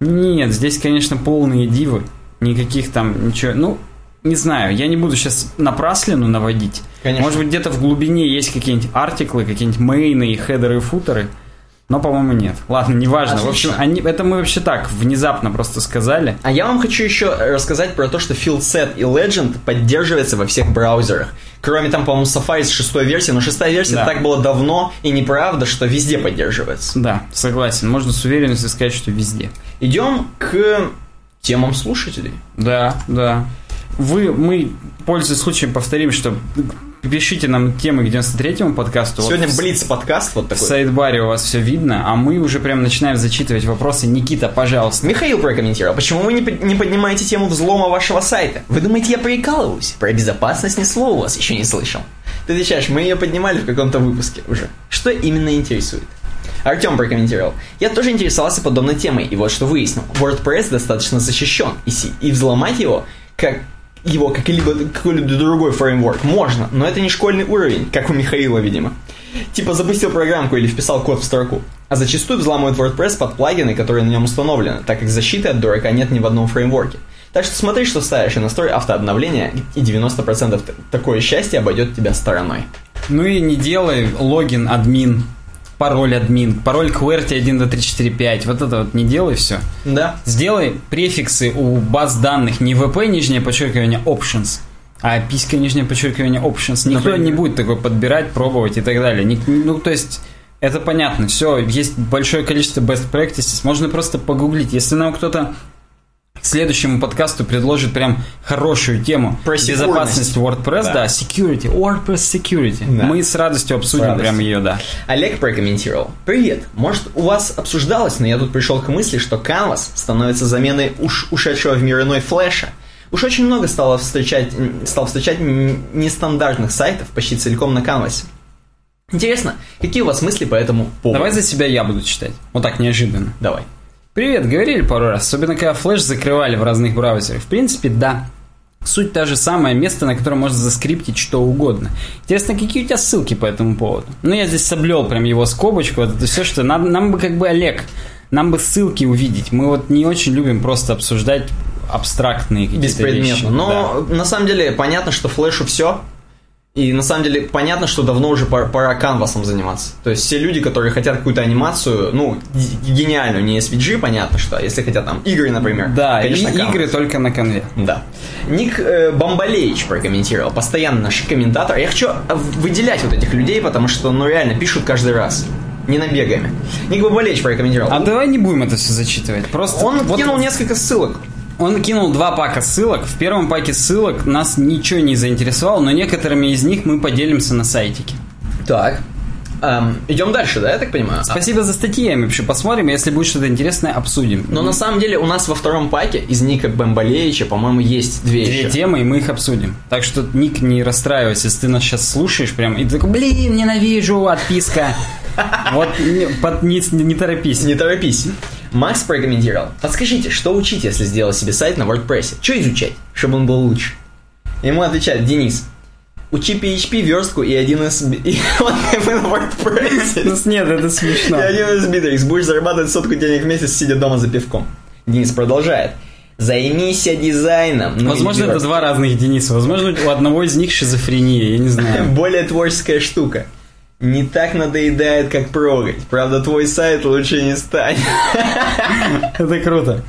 Нет, здесь, конечно, полные дивы. Никаких там ничего. Ну, не знаю, я не буду сейчас напраслину наводить. Конечно. Может быть, где-то в глубине есть какие-нибудь артиклы, какие-нибудь мейны и хедеры и футеры. Но, по-моему, нет. Ладно, неважно. В общем, Отлично. они, это мы вообще так, внезапно просто сказали. А я вам хочу еще рассказать про то, что Fieldset и Legend поддерживается во всех браузерах. Кроме там, по-моему, Safari с шестой версии, но шестая версия Да. так было давно и неправда, что везде поддерживается. Да, согласен. Можно с уверенностью сказать, что везде. Идем к темам слушателей. Да, да. Вы, мы, пользуясь случаем, повторим, что пишите нам темы к 93-му подкасту. Вот Сегодня в- Блиц подкаст вот В такой. сайт-баре у вас все видно, а мы уже прям начинаем зачитывать вопросы. Никита, пожалуйста. Михаил прокомментировал, почему вы не, не поднимаете тему взлома вашего сайта? Вы думаете, я прикалываюсь? Про безопасность ни слова у вас еще не слышал. Ты отвечаешь, мы ее поднимали в каком-то выпуске уже. Что именно интересует? Артем прокомментировал. Я тоже интересовался подобной темой, и вот что выяснил. WordPress достаточно защищен, и, и взломать его, как его какой-либо, какой-либо другой фреймворк можно, но это не школьный уровень, как у Михаила, видимо. Типа запустил программку или вписал код в строку. А зачастую взламывают WordPress под плагины, которые на нем установлены, так как защиты от дурака нет ни в одном фреймворке. Так что смотри, что ставишь, и настрой автообновление, и 90% т- такое счастье обойдет тебя стороной. Ну и не делай логин админ, пароль админ, пароль QWERTY 1, 2, 3, 4, 5. Вот это вот не делай все. Да. Сделай префиксы у баз данных не VP, нижнее подчеркивание, options, а писька, нижнее подчеркивание, options. Никто Например? не будет такой подбирать, пробовать и так далее. Ник- Ну, то есть, это понятно. Все, есть большое количество best practices. Можно просто погуглить. Если нам кто-то следующему подкасту предложит прям хорошую тему Про безопасность WordPress, да. Да. security, WordPress security. Да. Мы с радостью обсудим радостью. прям ее, да. Олег прокомментировал. Привет, может у вас обсуждалось, но я тут пришел к мысли, что Canvas становится заменой уж ушедшего в мир иной флеша. Уж очень много стало встречать, стал встречать нестандартных сайтов почти целиком на Canvas. Интересно, какие у вас мысли по этому поводу? Давай за себя я буду читать. Вот так неожиданно. Давай. Привет, говорили пару раз, особенно когда флеш закрывали в разных браузерах. В принципе, да. Суть та же самая, место, на котором можно заскриптить что угодно. Интересно, какие у тебя ссылки по этому поводу? Ну, я здесь соблел прям его скобочку, вот это все, что нам, нам бы как бы Олег, нам бы ссылки увидеть. Мы вот не очень любим просто обсуждать абстрактные какие-то Беспредметно. вещи. Но на самом деле понятно, что флешу все. И на самом деле понятно, что давно уже пора, пора канвасом заниматься. То есть все люди, которые хотят какую-то анимацию, ну, гениальную, не SVG, понятно, что, а если хотят там игры, например. Да, конечно, и Canvas. игры только на конве. Да. Ник э, Бомбалеич прокомментировал, постоянно наш комментатор. Я хочу э, выделять вот этих людей, потому что, ну, реально, пишут каждый раз. Не набегами. Ник Бомбалеич прокомментировал. А давай не будем это все зачитывать. Просто Он вот кинул несколько ссылок. Он кинул два пака ссылок. В первом паке ссылок нас ничего не заинтересовало, но некоторыми из них мы поделимся на сайтике. Так. Эм, идем дальше, да, я так понимаю? Спасибо за статьи, мы вообще посмотрим. Если будет что-то интересное, обсудим. Но на самом деле у нас во втором паке из Ника Бамбалевича, по-моему, есть две, Две еще. темы, и мы их обсудим. Так что, Ник, не расстраивайся, если ты нас сейчас слушаешь прям, и ты такой, блин, ненавижу, отписка. Вот, не, под- не, не торопись. Не торопись. Макс прокомментировал. Подскажите, что учить, если сделать себе сайт на WordPress? Что изучать, чтобы он был лучше? Ему отвечает Денис. Учи PHP, верстку и один из... И он на Ну, WordPress. нет, это смешно. И один из битрикс. Будешь зарабатывать сотку денег в месяц, сидя дома за пивком. Денис продолжает. Займись дизайном. Ну, Возможно, это два разных Дениса. Возможно, у одного из них шизофрения, я не знаю. Более творческая штука. Не так надоедает, как прогать. Правда, твой сайт лучше не станет. Это круто.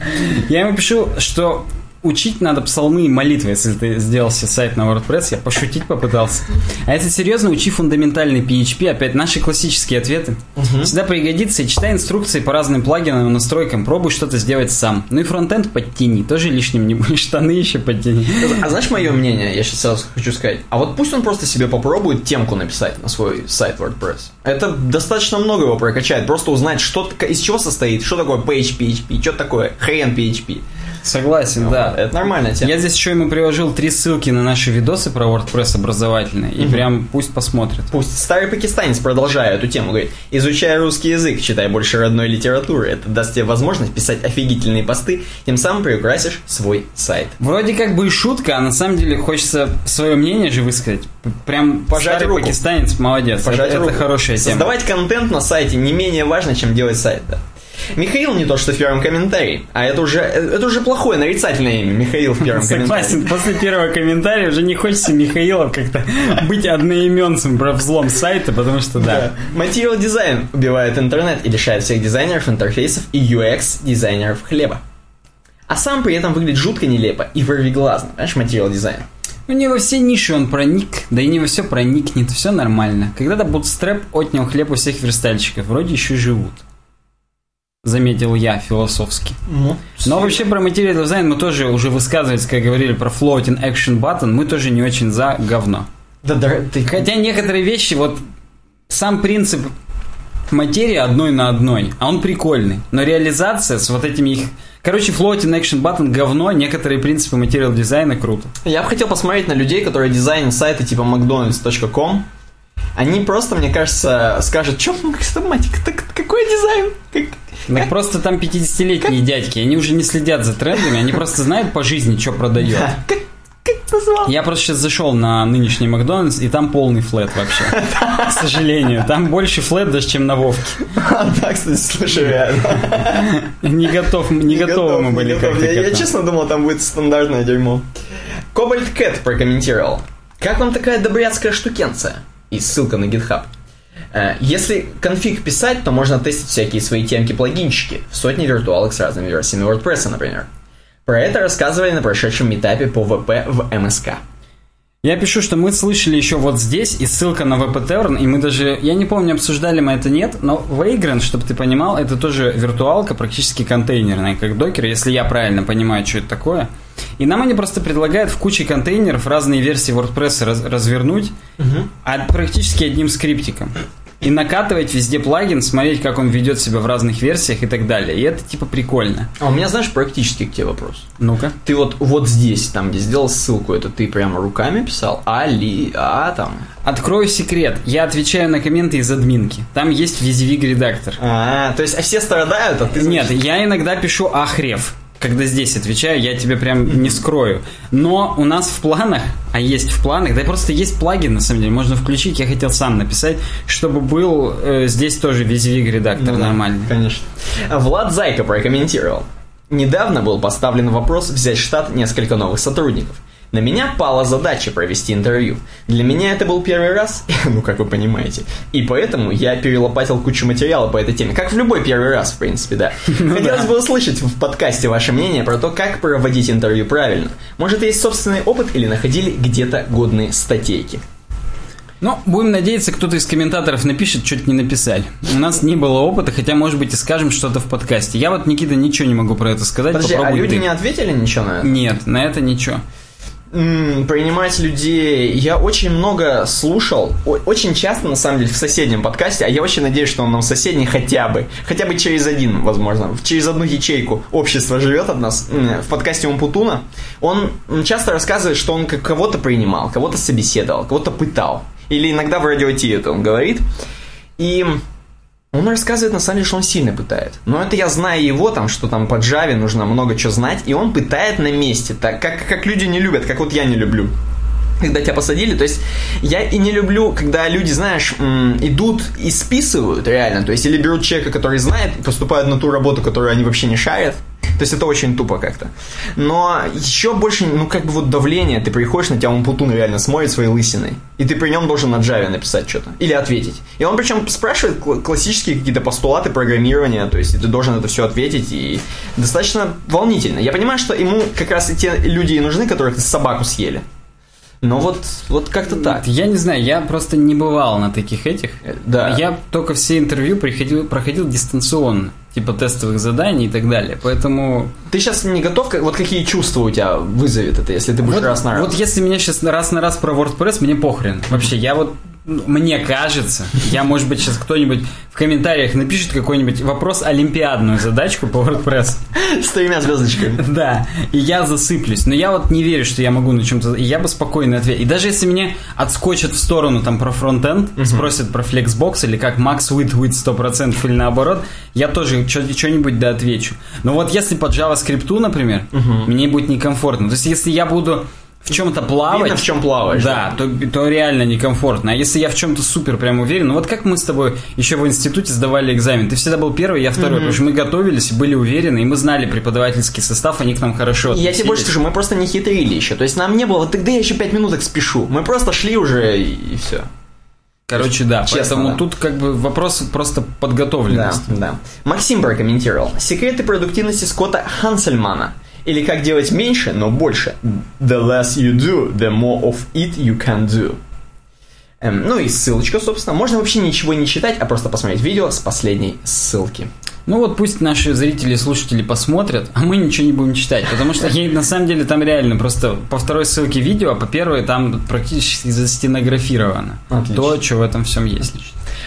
Я ему пишу, что учить надо псалмы и молитвы, если ты сделал себе сайт на WordPress. Я пошутить попытался. А если серьезно, учи фундаментальный PHP. Опять наши классические ответы. Всегда пригодится и читай инструкции по разным плагинам и настройкам. Пробуй что-то сделать сам. Ну и фронтенд подтяни. Тоже лишним не будет. Штаны еще подтяни. А знаешь мое мнение? Я сейчас сразу хочу сказать. А вот пусть он просто себе попробует темку написать на свой сайт WordPress. Это достаточно много его прокачает. Просто узнать, что, из чего состоит, что такое page PHP, что такое хрен PHP. Согласен, да. Это нормальная тема. Я здесь еще ему приложил три ссылки на наши видосы про WordPress образовательные. И прям пусть посмотрит. Пусть старый пакистанец, продолжая эту тему, говорит, изучай русский язык, читай больше родной литературы. Это даст тебе возможность писать офигительные посты, тем самым приукрасишь свой сайт. Вроде как бы и шутка, а на самом деле хочется свое мнение же высказать. Прям Пожать старый руку. пакистанец, молодец. Пожать это, руку. это хорошая тема. Создавать контент на сайте не менее важно, чем делать сайт, да. Михаил не то, что в первом комментарии, а это уже, это уже плохое нарицательное имя, Михаил в первом комментарии. Согласен, после первого комментария уже не хочется Михаилов как-то быть одноименцем про взлом сайта, потому что да. Материал дизайн убивает интернет и лишает всех дизайнеров интерфейсов и UX дизайнеров хлеба. А сам при этом выглядит жутко нелепо и вырвиглазно, знаешь, материал дизайн. Ну не во все ниши он проник, да и не во все проникнет, все нормально. Когда-то Bootstrap отнял хлеб у всех верстальщиков, вроде еще живут. Заметил я философски. Ну, Но вообще про материал дизайн мы тоже уже высказывались, как говорили про floating action button, мы тоже не очень за говно. да, да, ты Хотя некоторые вещи, вот сам принцип материи одной на одной, а он прикольный. Но реализация с вот этими их... Короче, floating action button говно, некоторые принципы материал дизайна круто. Я бы хотел посмотреть на людей, которые дизайнят сайты типа mcdonalds.com. Они просто, мне кажется, скажут, что, мать, так- какой дизайн? Как- Так просто там 50-летние дядьки, они уже не следят за трендами, они просто знают по жизни, что продает. Я просто сейчас зашел на нынешний Макдональдс, и там полный флет вообще. К сожалению. Там больше флет даже, чем на Вовке. А, да, кстати, слушай, реально. Не готов, не готовы мы были как-то я, честно думал, там будет стандартное дерьмо. Кобальт Кэт прокомментировал. Как вам такая добряцкая штукенция? И ссылка на GitHub. Э, Если конфиг писать, то можно тестить всякие свои темки-плагинчики в сотни виртуалок с разными версиями WordPress, например. Про это рассказывали на прошедшем метапе по ВП в МСК. Я пишу, что мы слышали еще вот здесь, и ссылка на VPTurn, и мы даже, я не помню, обсуждали мы это нет, но Vagrant, чтобы ты понимал, это тоже виртуалка, практически контейнерная, как докер, если я правильно понимаю, что это такое. И нам они просто предлагают в куче контейнеров разные версии WordPress раз- развернуть, а практически одним скриптиком. И накатывать везде плагин, смотреть, как он ведет себя в разных версиях и так далее. И это типа прикольно. А у меня, знаешь, практически к тебе вопрос. Ну-ка. Ты вот вот здесь, там, где сделал ссылку, это ты прямо руками писал? А ли, а там? Открою секрет. Я отвечаю на комменты из админки. Там есть визивиг редактор. А, то есть а все страдают, а ты... Нет, я иногда пишу ахрев. Когда здесь отвечаю, я тебе прям не скрою. Но у нас в планах, а есть в планах, да просто есть плагин, на самом деле, можно включить, я хотел сам написать, чтобы был э, здесь тоже визивиг редактор Ну да, нормальный. Конечно. Влад Зайка прокомментировал. Недавно был поставлен вопрос взять в штат несколько новых сотрудников. На меня пала задача провести интервью. Для меня это был первый раз, ну, как вы понимаете. И поэтому я перелопатил кучу материала по этой теме. Как в любой первый раз, в принципе, да. Хотелось бы услышать в подкасте ваше мнение про то, как проводить интервью правильно. Может, есть собственный опыт или находили где-то годные статейки. Ну, будем надеяться, кто-то из комментаторов напишет, что-то не написали. У нас не было опыта, хотя, может быть, и скажем что-то в подкасте. Я вот, Никита, ничего не могу про это сказать. Подожди, а люди ты. не ответили ничего на это? Нет, на это ничего. Принимать людей. Я очень много слушал, очень часто, на самом деле, в соседнем подкасте, а я очень надеюсь, что он нам соседний хотя бы, хотя бы через один, возможно, через одну ячейку общество живет от нас, в подкасте Умпутуна, он часто рассказывает, что он кого-то принимал, кого-то собеседовал, кого-то пытал. Или иногда в радио это он говорит. И он рассказывает, на самом деле, что он сильно пытает. Но это я знаю его, там, что там по Java нужно много чего знать, и он пытает на месте, так как, как люди не любят, как вот я не люблю. Когда тебя посадили, то есть я и не люблю, когда люди, знаешь, идут и списывают реально, то есть или берут человека, который знает, поступают на ту работу, которую они вообще не шарят, то есть это очень тупо как-то. Но еще больше, ну как бы вот давление, ты приходишь, на тебя Умпутун реально смотрит своей лысиной, и ты при нем должен на Java написать что-то, или ответить. И он причем спрашивает кл- классические какие-то постулаты программирования, то есть ты должен это все ответить, и достаточно волнительно. Я понимаю, что ему как раз и те люди и нужны, которых собаку съели. Но вот, вот как-то так. Я не знаю, я просто не бывал на таких этих. Да. Я только все интервью приходил, проходил дистанционно, типа тестовых заданий и так далее. Поэтому Ты сейчас не готов? Вот какие чувства у тебя вызовет это, если ты будешь вот, раз на раз? вот если меня сейчас раз на раз про WordPress, мне похрен. Вообще, я вот мне кажется, я, может быть, сейчас кто-нибудь в комментариях напишет какой-нибудь вопрос олимпиадную задачку по WordPress. С тремя звездочками. Да, и я засыплюсь. Но я вот не верю, что я могу на чем-то... И я бы спокойно ответил. И даже если мне отскочат в сторону там про фронтенд, спросят про Flexbox или как Max with with 100% или наоборот, я тоже что-нибудь да отвечу. Но вот если по JavaScript, например, мне будет некомфортно. То есть если я буду в чем-то плавать... Видно, в чем плаваешь. Да, то, то реально некомфортно. А если я в чем-то супер прям уверен, ну вот как мы с тобой еще в институте сдавали экзамен, ты всегда был первый, я второй, потому что мы готовились, были уверены, и мы знали преподавательский состав, они к нам хорошо Я тебе относились. больше скажу, мы просто не хитрили еще. То есть нам не было, вот тогда я еще пять минуток спешу. Мы просто шли уже и, и все. Короче, да, Честно, поэтому да. тут как бы вопрос просто Да, подготовленности. да. Максим прокомментировал. Секреты продуктивности Скотта Хансельмана. Или как делать меньше, но больше. The less you do, the more of it you can do. Эм, ну и ссылочка, собственно. Можно вообще ничего не читать, а просто посмотреть видео с последней ссылки. Ну вот пусть наши зрители и слушатели посмотрят, а мы ничего не будем читать, потому что на самом деле там реально просто по второй ссылке видео, а по первой там практически застенографировано Отлично. то, что в этом всем есть.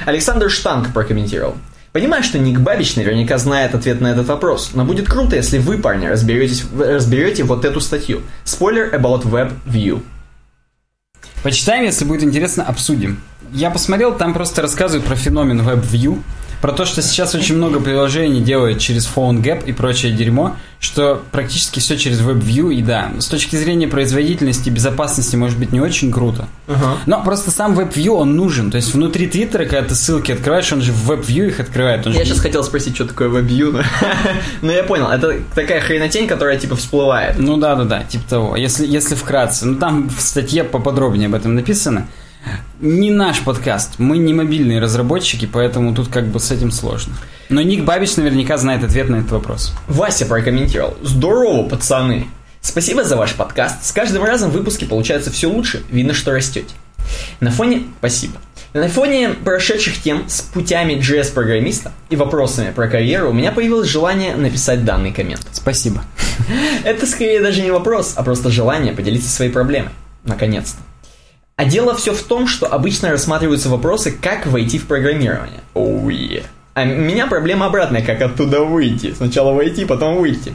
Александр Штанг прокомментировал. Понимаю, что Ник Бабич наверняка знает ответ на этот вопрос, но будет круто, если вы, парни, разберетесь, разберете вот эту статью. Spoiler about Web View. Почитаем, если будет интересно, обсудим. Я посмотрел, там просто рассказывают про феномен WebView, про то, что сейчас очень много приложений делают через PhoneGap и прочее дерьмо, что практически все через WebView, и да, с точки зрения производительности и безопасности может быть не очень круто. Но просто сам WebView, он нужен. То есть внутри Твиттера, когда ты ссылки открываешь, он же в WebView их открывает. Он же Я не- сейчас хотел спросить, что такое WebView, но... но я понял, это такая хренотень, которая типа всплывает. Ну да, да, да, типа того. Если, если вкратце. Ну там в статье поподробнее об этом написано. Не наш подкаст. Мы не мобильные разработчики, поэтому тут как бы с этим сложно. Но Ник Бабич наверняка знает ответ на этот вопрос. Вася прокомментировал. Здорово, пацаны. Спасибо за ваш подкаст. С каждым разом выпуски получаются все лучше. Видно, что растете. На фоне... Спасибо. На фоне прошедших тем с путями JS-программиста и вопросами про карьеру у меня появилось желание написать данный коммент. Спасибо. Это скорее даже не вопрос, а просто желание поделиться своей проблемой. Наконец-то. А дело все в том, что обычно рассматриваются вопросы, как войти в программирование. Оу, yeah. А у меня проблема обратная, как оттуда выйти. Сначала войти, потом выйти.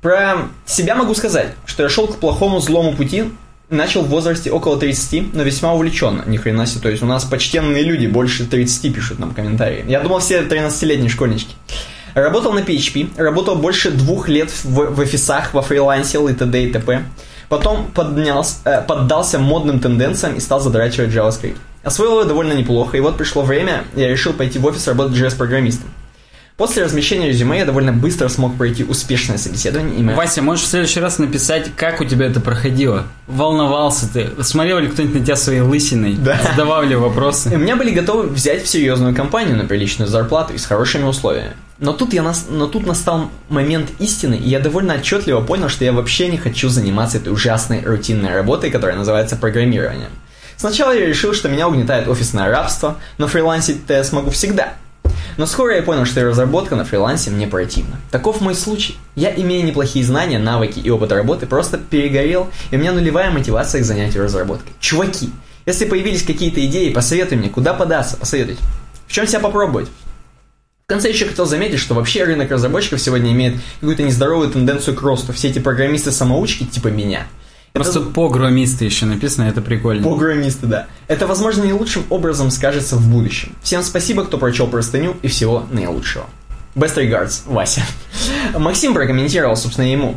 Про себя могу сказать, что я шел к плохому злому пути, начал в возрасте около 30, но весьма увлеченно. Ни хрена себе. То есть у нас почтенные люди больше 30 пишут нам комментарии. Я думал, все 13-летние школьнички. Работал на PHP, работал больше двух лет в, в офисах, во фрилансе и т.д. и т.п. Потом поднялся, э, поддался модным тенденциям и стал задрачивать JavaScript. Освоил его довольно неплохо, и вот пришло время, я решил пойти в офис работать JS-программистом. После размещения резюме я довольно быстро смог пройти успешное собеседование. И Вася, можешь в следующий раз написать, как у тебя это проходило? Волновался ты? Смотрел ли кто-нибудь на тебя своей лысиной? Да. Задавал ли вопросы? И меня были готовы взять в серьезную компанию на приличную зарплату и с хорошими условиями. Но тут, я нас... Но тут настал момент истины, и я довольно отчетливо понял, что я вообще не хочу заниматься этой ужасной рутинной работой, которая называется программированием. Сначала я решил, что меня угнетает офисное рабство, но фрилансить-то я смогу всегда. Но скоро я понял, что разработка на фрилансе мне противна. Таков мой случай. Я, имея неплохие знания, навыки и опыт работы, просто перегорел, и у меня нулевая мотивация к занятию разработкой. Чуваки, если появились какие-то идеи, посоветуй мне, куда податься, посоветуйте. В чем себя попробовать? В конце еще хотел заметить, что вообще рынок разработчиков сегодня имеет какую-то нездоровую тенденцию к росту. Все эти программисты-самоучки типа меня. Просто Это- погромисты еще написано, это прикольно. Программисты, да. Это, возможно, не лучшим образом скажется в будущем. Всем спасибо, кто прочел простыню, и всего наилучшего. Best regards, Вася. Максим прокомментировал, собственно, ему.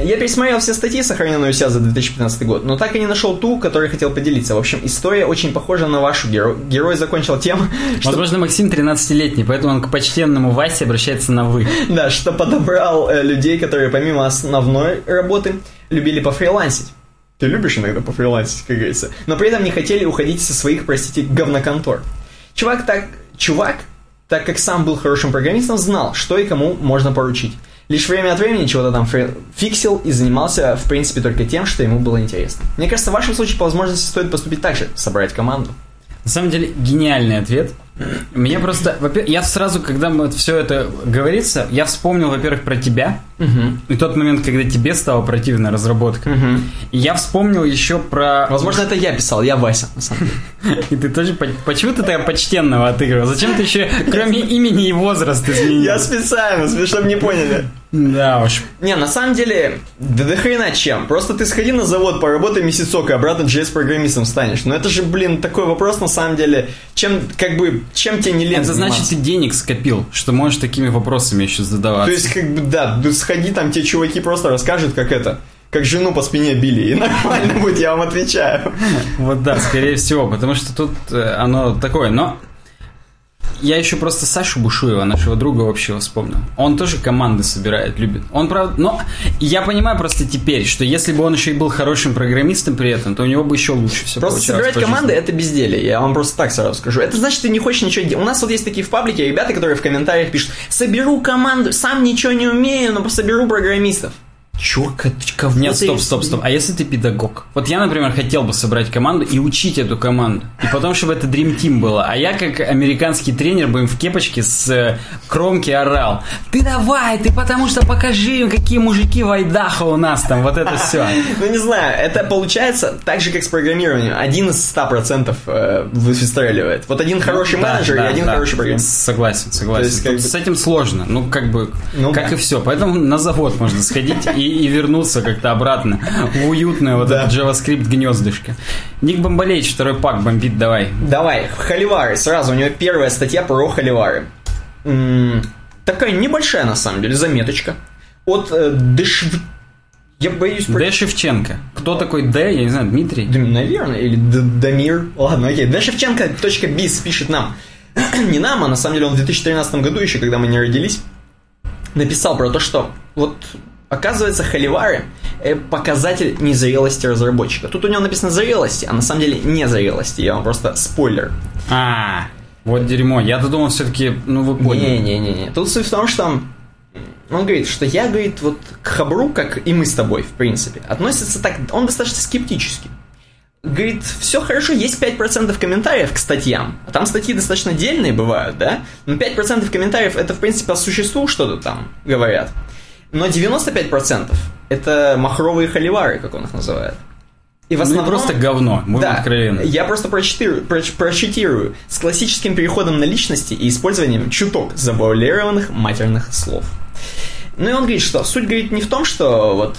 Я пересмотрел все статьи, сохраненные у себя за 2015 год, но так и не нашел ту, которой хотел поделиться. В общем, история очень похожа на вашу. Геро- Герой закончил тем, что Возможно, Максим 13-летний, поэтому он к почтенному Васе обращается на «вы». Да, что подобрал э, людей, которые помимо основной работы любили пофрилансить. Ты любишь иногда пофрилансить, как говорится. Но при этом не хотели уходить со своих, простите, говноконтор. Чувак так... Чувак, так как сам был хорошим программистом, знал, что и кому можно поручить. Лишь время от времени чего-то там фри- фиксил и занимался, в принципе, только тем, что ему было интересно. Мне кажется, в вашем случае по возможности стоит поступить так же, собрать команду. На самом деле, гениальный ответ. Мне просто... Я сразу, когда мы все это говорится, я вспомнил, во-первых, про тебя. И тот момент, когда тебе стала противна разработка. И я вспомнил еще про... Возможно, это я писал, я Вася. И ты тоже... по- Почему ты такая почтенного отыгрывал? Зачем ты еще, кроме имени и возраста, изменил? Я специально, чтобы не поняли. Да уж. Не, на самом деле, да до хрена чем. Просто ты сходи на завод, поработай месяцок, и обратно JS-программистом станешь. Но это же, блин, такой вопрос, на самом деле, чем, как бы, чем тебе не лень Это значит, заниматься? ты денег скопил, что можешь такими вопросами еще задаваться. То есть, как бы, да, сходи, там тебе чуваки просто расскажут, как это, как жену по спине били, и нормально будет, я вам отвечаю. Вот да, скорее всего, потому что тут э, оно такое. Но я еще просто Сашу Бушуева, нашего друга общего, вспомнил. Он тоже команды собирает, любит. Он, правда... Но я понимаю просто теперь, что если бы он еще и был хорошим программистом при этом, то у него бы еще лучше все Просто собирать команды это безделие, я вам просто так сразу скажу. Это значит, ты не хочешь ничего делать. У нас вот есть такие в паблике ребята, которые в комментариях пишут, соберу команду, сам ничего не умею, но соберу программистов. Чё, ко- кого Нет, стоп, стоп, стоп. А если ты педагог? Вот я, например, хотел бы собрать команду и учить эту команду. И потом, чтобы это Dream Team было. А я, как американский тренер, бы им в кепочке с э, кромки орал. Ты давай, ты потому что покажи им, какие мужики в Айдахо у нас там. Вот это все. Ну, не знаю, это получается так же, как с программированием. Один из ста процентов э, выстреливает. Вот один хороший менеджер и один хороший программист. Согласен, согласен. С этим сложно. Ну, как бы, Ну, как и все. Поэтому на завод можно сходить и, и вернуться как-то обратно в уютное вот Да. это JavaScript гнездышко. Ник Бомбалевич, второй пак бомбит, давай. Давай, холивары. Сразу, у него первая статья про холивары. М, Такая небольшая, на самом деле, заметочка. От э, Дышв... Я боюсь... про- Д. Шевченко. Кто такой Д? Я не знаю, Дмитрий. Да, наверное, или Д- Дамир. Ладно, окей. Дашевченко.биз пишет нам. Не нам, а на самом деле он в 2013 году, еще когда мы не родились, написал про то, что вот оказывается холивары э, показатель незрелости разработчика. Тут у него написано зрелости, а на самом деле незрелости. Я вам просто спойлер. А, вот дерьмо. Я-то думал все-таки, ну вы поняли. Не-не-не. Тут суть в том, что он говорит, что я, говорит, вот к Хабру, как и мы с тобой, в принципе, относится так, он достаточно скептически. Говорит, все хорошо, есть 5% комментариев к статьям. А там статьи достаточно дельные бывают, да? Но 5% комментариев это, в принципе, по существу что-то там говорят. Но 95% это махровые холивары, как он их называет. И в Ну, основном... просто говно, будем Да, откровенны. я просто прочитирую, проч- прочитирую. С классическим переходом на личности и использованием чуток завуалированных матерных слов. Ну и он говорит, что суть, говорит, не в том, что вот...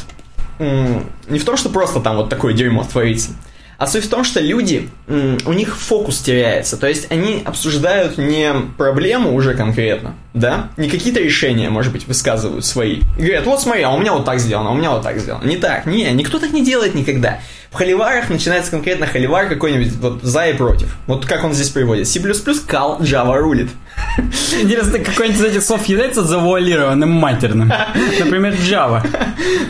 не в том, что просто там вот такое дерьмо творится. А суть в том, что люди, у них фокус теряется. То есть они обсуждают не проблему уже конкретно, да? Не какие-то решения, может быть, высказывают свои. И говорят, вот смотри, а у меня вот так сделано, а у меня вот так сделано. Не так, не, никто так не делает никогда. В холиварах начинается конкретно холивар какой-нибудь вот за и против. Вот как он здесь приводит. C++ кал, Java рулит. Интересно, какой-нибудь из этих слов является завуалированным матерным? Например, Java.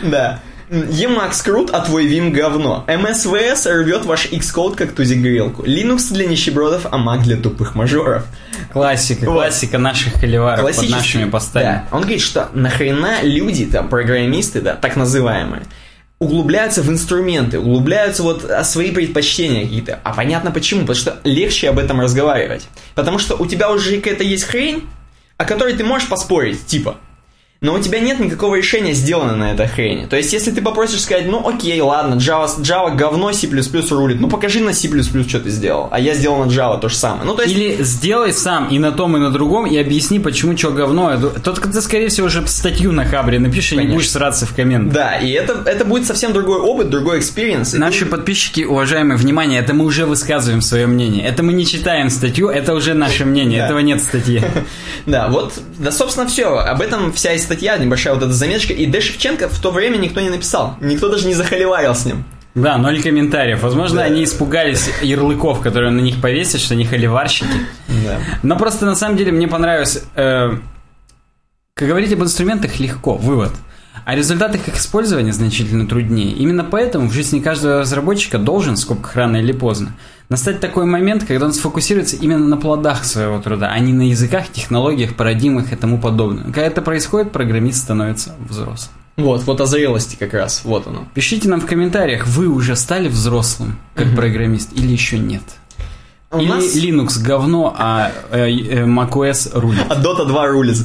Да. Emacs крут, а твой Vim говно. MSVS рвет ваш Xcode как тузик грелку. Linux для нищебродов, а Mac для тупых мажоров. Классика, Вот. классика наших холиваров под нашими постами. Да. Он говорит, что нахрена люди, там, программисты, да, так называемые, углубляются в инструменты, углубляются вот о свои предпочтения какие-то. А понятно почему, потому что легче об этом разговаривать. Потому что у тебя уже какая-то есть хрень, о которой ты можешь поспорить, типа, но у тебя нет никакого решения сделано на этой хрени. То есть, если ты попросишь сказать, ну окей, ладно, Java, Java говно, C++ рулит, ну покажи на C++, что ты сделал, а я сделал на Java то же самое. Ну, то есть... Или сделай сам и на том, и на другом, и объясни, почему что говно. Тот, ты, скорее всего, уже статью на Хабре напишешь, и не будешь сраться в коммент. Да, и это, это будет совсем другой опыт, другой experience. Наши ты... подписчики, уважаемые, внимание, это мы уже высказываем свое мнение. Это мы не читаем статью, это уже наше мнение, этого нет в статье. Да, вот, да, собственно, все. Об этом вся и статья, небольшая вот эта заметочка. И Д. Шевченко в то время никто не написал. Никто даже не захоливарил с ним. Да, ноль комментариев. Возможно, да. они испугались ярлыков, которые на них повесят, что они холиварщики. Да. Но просто на самом деле мне понравилось... Э, как говорить об инструментах легко, вывод. А результат их использования значительно труднее. Именно поэтому в жизни каждого разработчика должен, в скобках рано или поздно, настать такой момент, когда он сфокусируется именно на плодах своего труда, а не на языках, технологиях, парадигмах и тому подобное. Когда это происходит, программист становится взрослым. Вот, вот о зрелости как раз, вот оно. Пишите нам в комментариях, вы уже стали взрослым, как угу. программист, или еще нет. У Или нас... Linux говно, а э, э, macOS рулит. А Dota 2 рулит.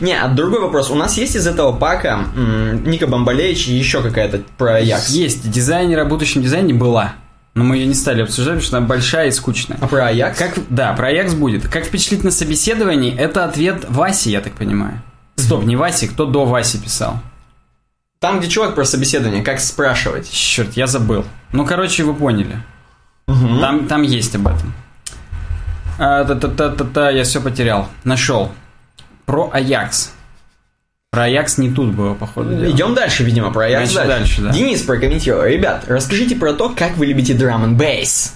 Не, а другой вопрос. У нас есть из этого пака м- Ника Бомбалевич и еще какая-то про Ajax? Есть. Дизайнер о будущем дизайне была. Но мы ее не стали обсуждать, потому что она большая и скучная. А про Аякс? Как, да, про Аякс будет. Как впечатлить на собеседовании? Это ответ Васи, я так понимаю. Стоп, не Васи, кто до Васи писал? Там, где чувак про собеседование, как спрашивать. Черт, я забыл. Ну, короче, вы поняли. Угу. Там, там есть об этом. А, та -та -та -та -та, я все потерял. Нашел. Про Аякс. Про Аякс не тут было, походу. Идем дальше, видимо, про Аякс дальше. дальше да. Денис прокомментировал. Ребят, расскажите про то, как вы любите драм н бейс.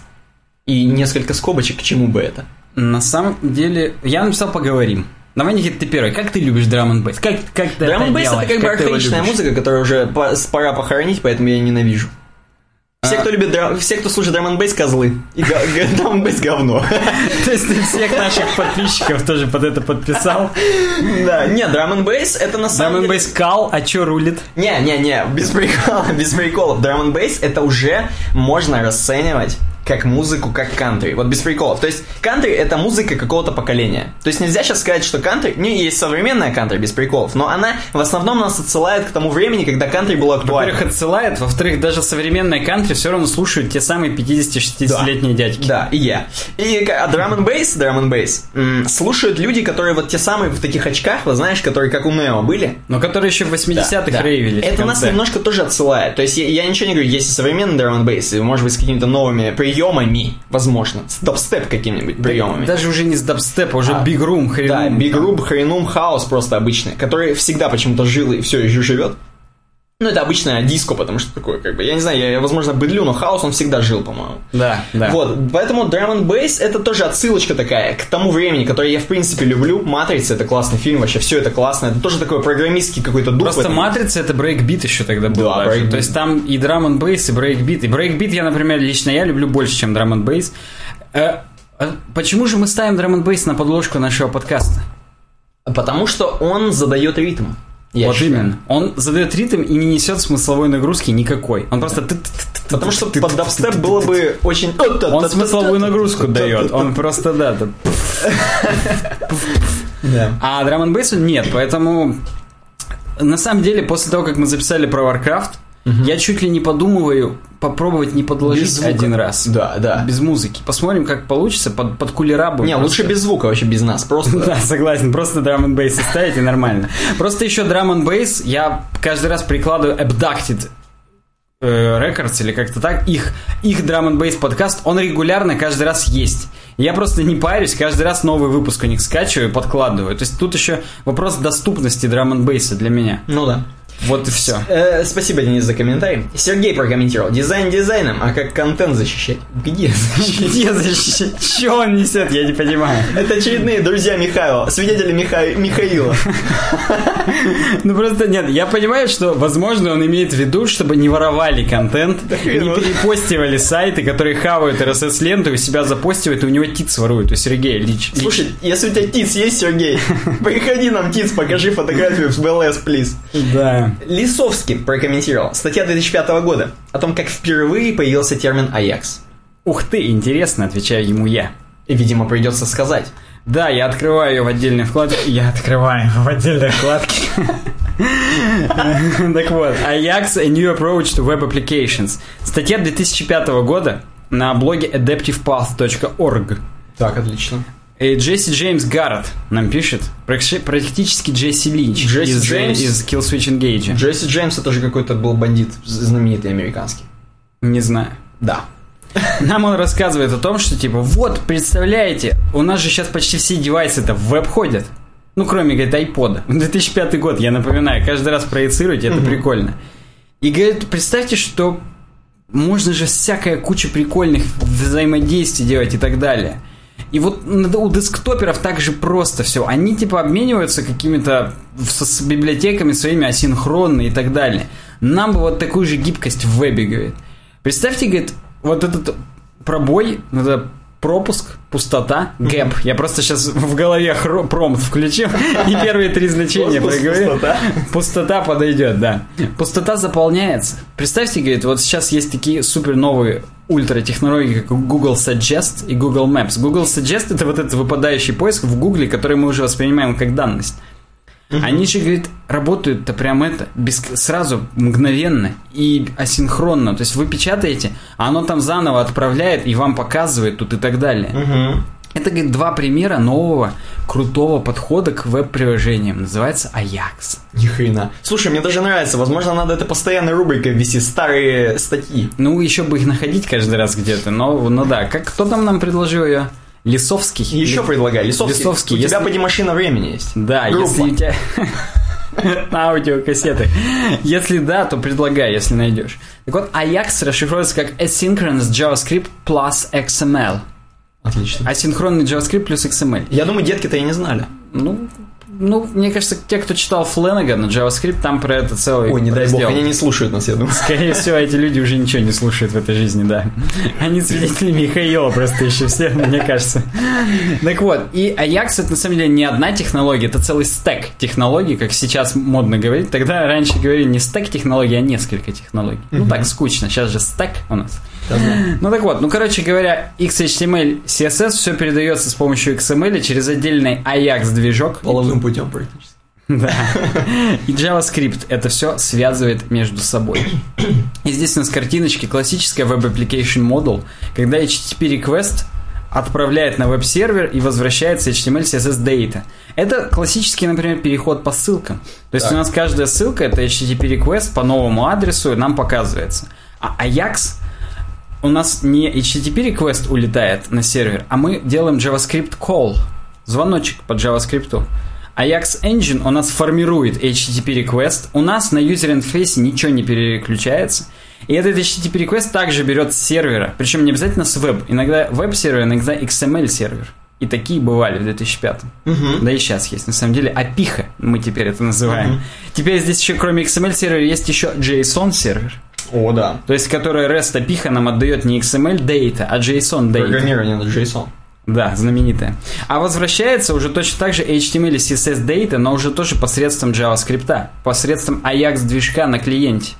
И несколько скобочек, к чему бы это. На самом деле, я написал «поговорим». Давай, Никита, ты первый. Как ты любишь драм н бейс? Как, как ты Драм н бейс это как бы архаичная музыка, которую уже пора похоронить, поэтому я ненавижу. Все, кто любит драм... все, кто слушает драм бейс козлы. И драм бейс говно. То есть ты всех наших подписчиков тоже под это подписал? Да, не, драм бейс это на самом деле... Драм бейс кал, а чё рулит? Не, не, не, без прикола, без приколов. Драм бейс это уже можно расценивать как музыку, как кантри. Вот без приколов. То есть кантри это музыка какого-то поколения. То есть нельзя сейчас сказать, что кантри... Не, есть современная кантри без приколов, но она в основном нас отсылает к тому времени, когда кантри было актуально. Во-первых, отсылает, во-вторых, даже современная кантри все равно слушают те самые 50-60-летние да. дядьки. Да, и я. И а драм н бейс, драм н бейс слушают люди, которые вот те самые в таких очках, вот знаешь, которые как у Нео были. Но которые еще в 80-х да, да. рейвились. Это нас немножко тоже отсылает. То есть я, я ничего не говорю, есть и современный драм н бейс, может быть с какими-то новыми приемами, возможно, с дабстеп какими-нибудь приемами. Даже уже не с дабстепа, уже а, Room, хренум. Да, Room, хренум, хаос просто обычный, который всегда почему-то жил и все еще живет. Ну, это обычное диско, потому что такое, как бы, я не знаю, я, возможно, быдлю, но хаос он всегда жил, по-моему. Да, да. Вот, поэтому Drum and Bass это тоже отсылочка такая к тому времени, которое я, в принципе, люблю. Матрица это классный фильм, вообще все это классно. Это тоже такой программистский какой-то дух. Просто Матрица это брейкбит еще тогда был. Да, брейкбит. То есть там и Drum and Bass, и брейкбит. И брейкбит я, например, лично я люблю больше, чем Drum and Bass. А почему же мы ставим Drum and Bass на подложку нашего подкаста? Потому что он задает ритм. Я вот считаю. именно. Он задает ритм и не несет смысловой нагрузки никакой. Он просто... Потому что под дабстеп было бы очень... Он смысловую нагрузку дает. Он просто, да... А драм н нет, поэтому... На самом деле, после того, как мы записали про Warcraft, Угу. Я чуть ли не подумываю попробовать не подложить один раз. Да, да. Без музыки. Посмотрим, как получится. Под, под кулера будет. Не, просто... лучше без звука, вообще без нас. Просто. Да, согласен. Просто драм н бейс ставить и нормально. Просто еще драм н бейс я каждый раз прикладываю Abducted э, Records или как-то так, их, их драм н бейс подкаст, он регулярно каждый раз есть. Я просто не парюсь, каждый раз новый выпуск у них скачиваю и подкладываю. То есть тут еще вопрос доступности драм н бейса для меня. Ну да. Вот и все. Э, спасибо, Денис, за комментарий. Сергей прокомментировал. Дизайн дизайном, а как контент защищать? Где защищать? Где защищать? Что он несет? Я не понимаю. Это очередные друзья Михаила, свидетели Миха... Михаила. Ну просто нет, я понимаю, что, возможно, он имеет в виду, чтобы не воровали контент, не перепостивали сайты, которые хавают RSS-ленту и себя запостивают, и у него тиц воруют, у Сергея лично. Слушай, если у тебя тиц есть, Сергей, приходи нам тиц, покажи фотографию в БЛС, плиз. Да. Лисовский прокомментировал. Статья 2005 года о том, как впервые появился термин «Аякс». Ух ты, интересно, отвечаю ему я. И, видимо, придется сказать. Да, я открываю ее в отдельной вкладке. Я открываю в отдельной вкладке. Так вот, Ajax A New Approach to Web Applications. Статья 2005 года на блоге adaptivepath.org. Так, отлично. И Джесси Джеймс Гаррет нам пишет, практи- практически Джесси Линч Джесси из, Джеймс? из Killswitch Engage. Джесси Джеймс это же какой-то был бандит знаменитый американский. Не знаю. Да. Нам он рассказывает о том, что типа, вот, представляете, у нас же сейчас почти все девайсы-то в веб ходят. Ну, кроме, говорит, айпода. 2005 год, я напоминаю, каждый раз проецируйте, это прикольно. И говорит, представьте, что можно же всякая куча прикольных взаимодействий делать и так далее. И вот у десктоперов так же просто все. Они типа обмениваются какими-то с, с библиотеками своими асинхронно и так далее. Нам бы вот такую же гибкость в вебе, говорит. Представьте, говорит, вот этот пробой, это пропуск, пустота, гэп. Я просто сейчас в голове хро- промпт включил и первые три значения проговорил. пустота. Пустота подойдет, да. Пустота заполняется. Представьте, говорит, вот сейчас есть такие супер новые ультратехнологии, как Google Suggest и Google Maps. Google Suggest это вот этот выпадающий поиск в Гугле, который мы уже воспринимаем как данность. Они же, говорит, работают-то прям это, без, сразу, мгновенно и асинхронно. То есть вы печатаете, а оно там заново отправляет и вам показывает тут и так далее. Угу. Это, говорит, два примера нового крутого подхода к веб-приложениям. Называется Ajax. Ни хрена. Слушай, мне даже нравится. Возможно, надо это постоянной рубрикой ввести. Старые статьи. Ну, еще бы их находить каждый раз где-то, но, ну да. Как, кто там нам предложил ее? Лисовский? Еще Ли- предлагаю. Лисовский, Лисовский, у тебя если- поди машина времени есть. Да, Группа. если у тебя... Аудиокассеты. Если да, то предлагай, если найдешь. Так вот, Ajax расшифровывается как Asynchronous JavaScript plus XML. Отлично. Асинхронный JavaScript плюс XML. Я думаю, детки-то и не знали. Ну, ну, мне кажется, те, кто читал Фленагана, JavaScript, там про это целый Ой, не дай бог, раздел. они не слушают нас, я думаю. Скорее всего, эти люди уже ничего не слушают в этой жизни, да. Они свидетели Михаила просто еще все, мне кажется. Так вот, и Ajax это на самом деле не одна технология, это целый стек технологий, как сейчас модно говорить. Тогда раньше говорили не стек технологий, а несколько технологий. Ну так, скучно, сейчас же стек у нас. Ну так вот, ну короче говоря, XHTML, CSS все передается с помощью XML через отдельный Ajax движок. Половым путем практически. Да. И JavaScript это все связывает между собой. И здесь у нас картиночки классическая Web Application Model, когда HTTP request отправляет на веб-сервер и возвращается HTML CSS data. Это классический, например, переход по ссылкам. То есть Так. у нас каждая ссылка это HTTP request по новому адресу нам показывается. А Ajax у нас не HTTP request улетает на сервер, а мы делаем JavaScript call, звоночек по JavaScript. Ajax Engine у нас формирует HTTP request, у нас на user интерфейсе ничего не переключается, и этот HTTP request также берет с сервера, причем не обязательно с веб, иногда веб-сервер, иногда XML сервер. И такие бывали в 2005. Да и сейчас есть. На самом деле опиха, мы теперь это называем. Теперь здесь еще кроме XML сервера есть еще JSON сервер. О, да. То есть, которая REST опиха нам отдает не XML data, а JSON data. Программирование на JSON. Да, знаменитая. А возвращается уже точно так же HTML и CSS data, но уже тоже посредством JavaScript, посредством Ajax движка на клиенте.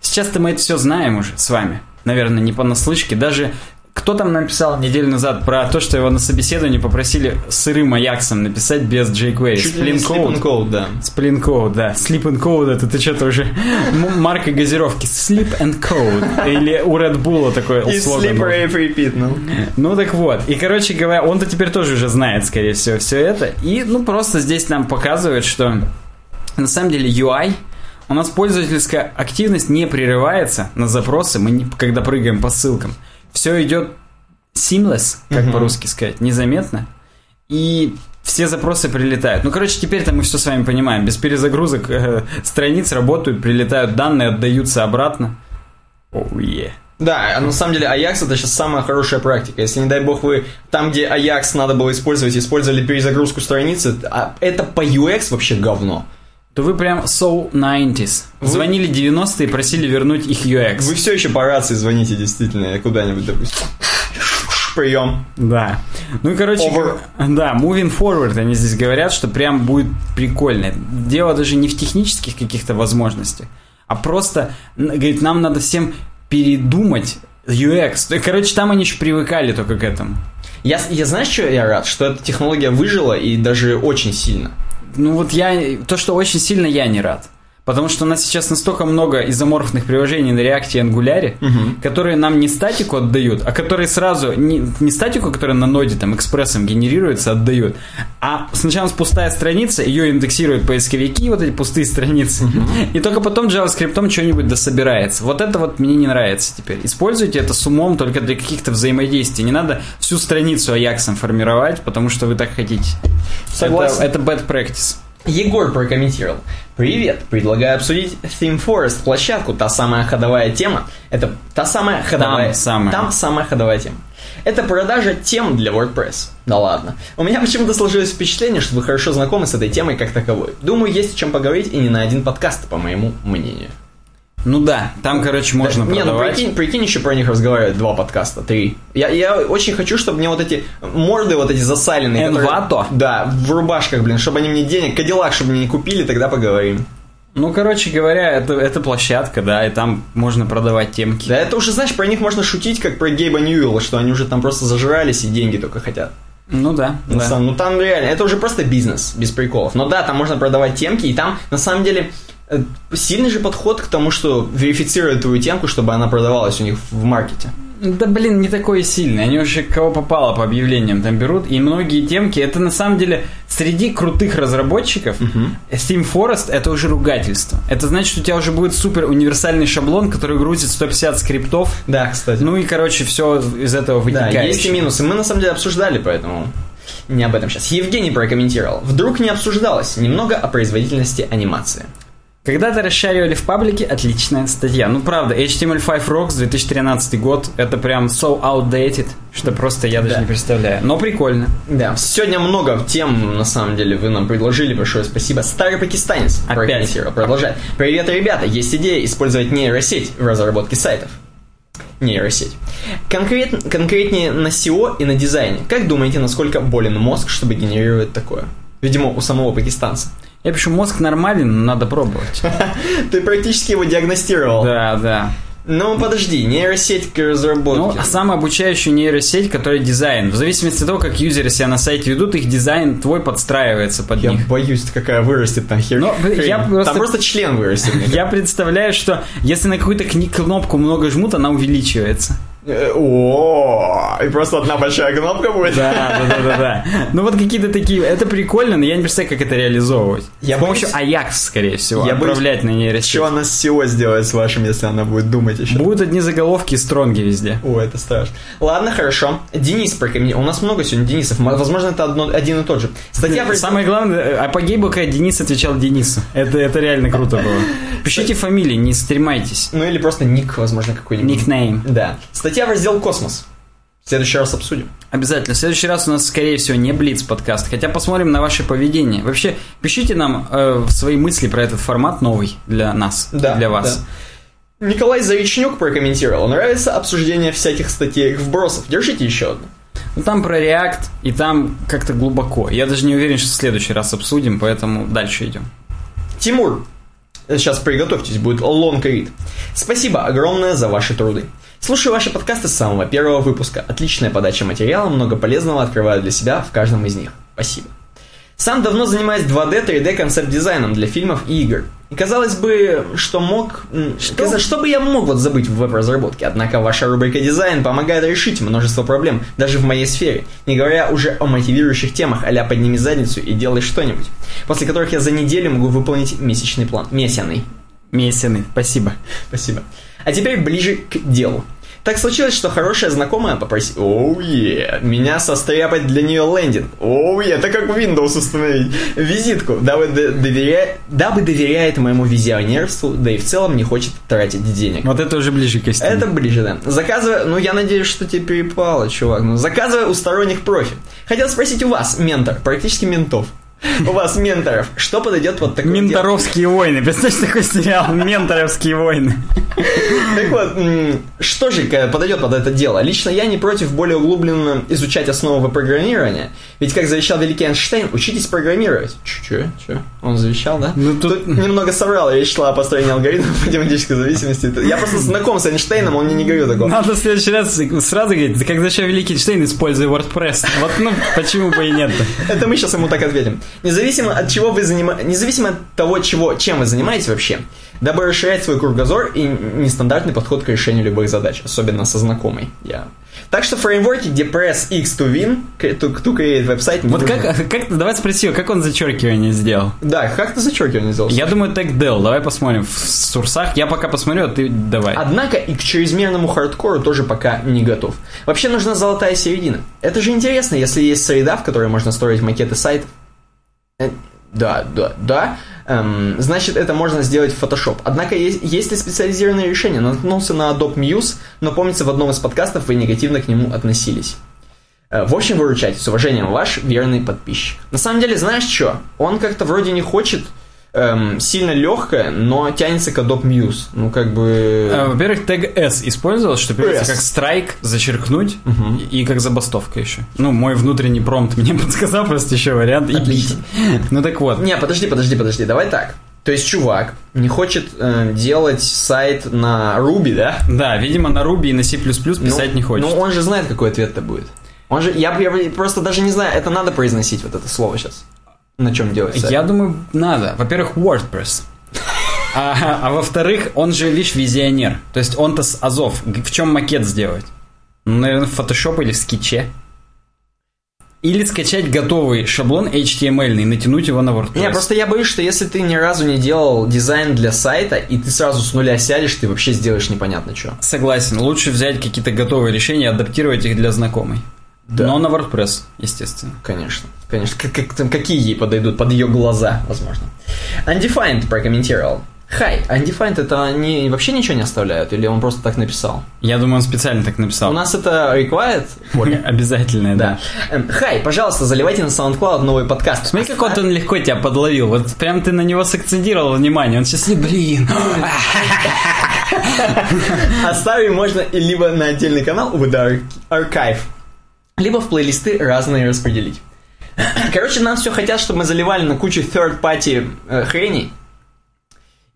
Сейчас-то мы это все знаем уже с вами. Наверное, не понаслышке. Даже кто там написал неделю назад про то, что его на собеседовании попросили сырым Аяксом написать без jQuery. And Code. Да. Splint Code, да. Sleep and Code, это ты что-то уже... Марка газировки. Sleep and Code. Или у Red Bull такой И Sleep. Rave Repeat, ну. Ну так вот. И, короче говоря, он-то теперь тоже уже знает, скорее всего, все это. И, ну, просто здесь нам показывает, что на самом деле UI у нас пользовательская активность не прерывается на запросы, мы не- когда прыгаем по ссылкам. Все идет seamless, как Мгм. по-русски сказать, незаметно. И все запросы прилетают. Ну, короче, теперь-то мы все с вами понимаем. Без перезагрузок э, страниц работают, прилетают данные, отдаются обратно. Оу, е. Да, а на самом деле Ajax это сейчас самая хорошая практика. Если, не дай бог, вы там, где Ajax надо было использовать, использовали перезагрузку страницы, а это по UX вообще говно. То вы прям so 90s. Вы- Звонили 90-е и просили вернуть их UX. Вы все еще по рации звоните действительно куда-нибудь, допустим. прием. Да. Ну и, короче, Over. да, moving forward, они здесь говорят, что прям будет прикольно. Дело даже не в технических каких-то возможностях, а просто, говорит, нам надо всем передумать UX. Короче, там они еще привыкали только к этому. Я, я знаешь, что я рад? Что эта технология выжила и даже очень сильно. Ну вот я, то, что очень сильно я не рад. Потому что у нас сейчас настолько много изоморфных приложений на React и Angular, которые нам не статику отдают, а которые сразу, не, не статику, которая на ноде там экспрессом генерируется, отдают, а сначала у нас пустая страница, ее индексируют поисковики, вот эти пустые страницы, и только потом JavaScript что-нибудь дособирается. Вот это вот мне не нравится теперь. Используйте это с умом только для каких-то взаимодействий. Не надо всю страницу Аяксом формировать, потому что вы так хотите. Согласен. Это, это bad practice. Егор прокомментировал. Привет, предлагаю обсудить Theme Forest, площадку, та самая ходовая тема. Это та самая ходовая... самая. Там самая ходовая тема. Это продажа тем для WordPress. Да ладно. У меня почему-то сложилось впечатление, что вы хорошо знакомы с этой темой как таковой. Думаю, есть о чем поговорить и не на один подкаст, по моему мнению. Ну да, там, короче, можно Не, ну продавать. прикинь, прикинь, еще про них разговаривать два подкаста, три. Я, я очень хочу, чтобы мне вот эти морды, вот эти засаленные... которые- Envato? Да, в рубашках, блин, чтобы они мне денег, Кадиллак, чтобы мне не купили, тогда поговорим. Ну, короче говоря, это, это площадка, да, и там можно продавать темки. Да это уже, знаешь, про них можно шутить, как про Гейба Ньюэлла, что они уже там просто зажрались и деньги только хотят. Ну да, На да. самом- ну там реально, это уже просто бизнес, без приколов. Но да, там можно продавать темки, и там на самом деле сильный же подход к тому, что верифицируют твою темку, чтобы она продавалась у них в маркете. Да, блин, не такой сильный. Они уже кого попало по объявлениям там берут. И многие темки, это на самом деле среди крутых разработчиков Steam Forest это уже ругательство. Это значит, что у тебя уже будет супер универсальный шаблон, который грузит 150 скриптов. Да, кстати. Ну и, короче, все из этого Да, вытекает. есть и минусы. Мы на самом деле обсуждали, поэтому не об этом сейчас. Евгений прокомментировал. Вдруг не обсуждалось немного о производительности анимации. Когда-то расшаривали в паблике, отличная статья. Ну, правда, HTML5 Rocks 2013 год, это прям so outdated, что просто я даже Да. не представляю. Но прикольно. Да, сегодня много тем, на самом деле, вы нам предложили. Большое спасибо. Старый пакистанец Опять. Продолжает. Привет, ребята. Есть идея использовать нейросеть в разработке сайтов. Нейросеть. Конкрет, конкретнее на SEO и на дизайне. Как думаете, насколько болен мозг, чтобы генерировать такое? Видимо, у самого пакистанца. Я пишу, мозг нормален, но надо пробовать. Ты практически его диагностировал. Да, да. Ну, подожди, нейросеть к Ну, разработке. а самообучающую нейросеть, которая дизайн. В зависимости от того, как юзеры себя на сайте ведут, их дизайн твой подстраивается под Я них. боюсь, какая вырастет там хер. Но, хрень. я просто- Там просто член вырастет. Я представляю, что если на какую-то кнопку много жмут, она увеличивается. Э, О, и просто одна большая кнопка будет. Да, да, да, да, да. Ну вот какие-то такие. Это прикольно, но я не представляю, как это реализовывать. Я С помощью боюсь- Ajax, скорее всего, Я боюсь, отправлять на нейросеть. Что она с SEO сделает с вашим, если она будет думать еще? Будут одни заголовки и strong и везде. О, это страшно. Ладно, хорошо. Денис прокомментировал. У нас много сегодня Денисов. Возможно, это одно, один и тот же. Статья в Самое главное, э, апогей был, когда Денис отвечал Денису. Это, это реально круто было. Пишите фамилии, не стремайтесь. Ну или просто ник, возможно, какой-нибудь. Никнейм. Да. Статья в раздел «Космос». В следующий раз обсудим. Обязательно. В следующий раз у нас, скорее всего, не Блиц подкаст. Хотя посмотрим на ваше поведение. Вообще, пишите нам э, свои мысли про этот формат новый для нас, Да, для вас. да. Николай Заречнюк прокомментировал. Нравится обсуждение всяких статей вбросов. Держите еще одну. Ну, там про React, и там как-то глубоко. Я даже не уверен, что в следующий раз обсудим, поэтому дальше идем. Тимур, сейчас приготовьтесь, будет read. Спасибо огромное за ваши труды. Слушаю ваши подкасты с самого первого выпуска. Отличная подача материала, много полезного открываю для себя в каждом из них. Спасибо. Сам давно занимаюсь 2D, 3D концепт-дизайном для фильмов и игр. И казалось бы, что мог... м, каза- Что бы я мог вот забыть в веб-разработке? Однако ваша рубрика «Дизайн» помогает решить множество проблем, даже в моей сфере, не говоря уже о мотивирующих темах а «подними задницу и делай что-нибудь», после которых я за неделю могу выполнить месячный план. Месяный. Месяный, спасибо. Спасибо. А теперь ближе к делу. Так случилось, что хорошая знакомая попросила... Оу, е, меня состряпать для нее лендинг. Оу, е, это как Windows установить. Визитку, дабы, доверя- дабы доверяет моему визионерству, да и в целом не хочет тратить денег. Вот это уже ближе к истине. Это ближе, да. Заказывай, ну я надеюсь, что тебе перепало, чувак. Ну, заказывай у сторонних профи. Хотел спросить у вас, ментор, практически ментов. У вас, менторов, что подойдет вот такой... Менторовские войны. Представляешь, такой сериал? Менторовские войны. Так вот, что же э, подойдет под это дело? Лично я не против более углубленно изучать основы программирования. Ведь, как завещал великий Эйнштейн, учитесь программировать. Че? Че? Он завещал, да? Ну, тут- тут... немного соврал, речь шла о построении алгоритмов математической зависимости. Я просто знаком с Эйнштейном, он мне не говорил такого. Надо в следующий раз сразу говорить, как зачем Великий Эйнштейн, используй WordPress. Вот, ну, почему бы и нет Это мы сейчас ему так ответим. Независимо от чего вы занимаетесь, независимо от того, чего, чем вы занимаетесь вообще, дабы расширять свой кругозор и нестандартный подход к решению любых задач, особенно со знакомой. Я. Так что фреймворки, где press X to win, to, to create веб-сайт... Вот как, как, давай спроси, его, как он зачеркивание сделал? Да, как ты зачеркивание сделал? Я думаю, тег del. Давай посмотрим в сурсах. Я пока посмотрю, а ты давай. Однако и к чрезмерному хардкору тоже пока не готов. Вообще нужна золотая середина. Это же интересно, если есть среда, в которой можно строить макеты сайтов. Да, да, да. Эм, значит, это можно сделать в Photoshop. Однако есть, есть ли специализированные решения? Наткнулся на Adobe Muse, но помнится, в одном из подкастов вы негативно к нему относились. Э, В общем, выручайте. С уважением, ваш верный подписчик. На самом деле, знаешь что? Он как-то вроде не хочет эм, сильно легкое, но тянется к Adobe Muse. Ну, как бы... А, Во-первых, тег S использовал, что пишется как страйк, зачеркнуть и как забастовка еще. Ну, мой внутренний промпт мне подсказал просто еще вариант и бить. Отлично. Ну так вот. Не, подожди, подожди, подожди, давай так. То есть чувак не хочет э, делать сайт на Ruby, да? Да, видимо, на Ruby и на C++ писать Ну, не хочет. Ну, он же знает, какой ответ-то будет. Он же, я, я просто даже не знаю, это надо произносить, вот это слово сейчас. На чем делать сайт? Я думаю, надо. Во-первых, WordPress. А, а во-вторых, он же, видишь, визионер. То есть он-то с Азов. В чем макет сделать? Ну, наверное, в Photoshop или в скетче. Или скачать готовый шаблон HTML и натянуть его на WordPress. Не, просто я боюсь, что если ты ни разу не делал дизайн для сайта, и ты сразу с нуля сядешь, ты вообще сделаешь непонятно что. Согласен. Лучше взять какие-то готовые решения и адаптировать их для знакомой. Да. Но на WordPress, естественно. Конечно, конечно. Как, как там, какие ей подойдут? Под ее глаза, возможно. Undefined прокомментировал. Хай, Undefined это они вообще ничего не оставляют? Или он просто так написал? Я думаю, он специально так написал. У нас это required? Оля? Обязательное, да. Эм, Хай, пожалуйста, заливайте на SoundCloud новый подкаст. Смотри, как вот он легко тебя подловил. Вот прям ты на него сакцентировал внимание. Он сейчас, блин. Оставить можно либо на отдельный канал Ar- Archive, либо в плейлисты разные распределить. Короче, нам все хотят, чтобы мы заливали на кучу third-party э, хреней.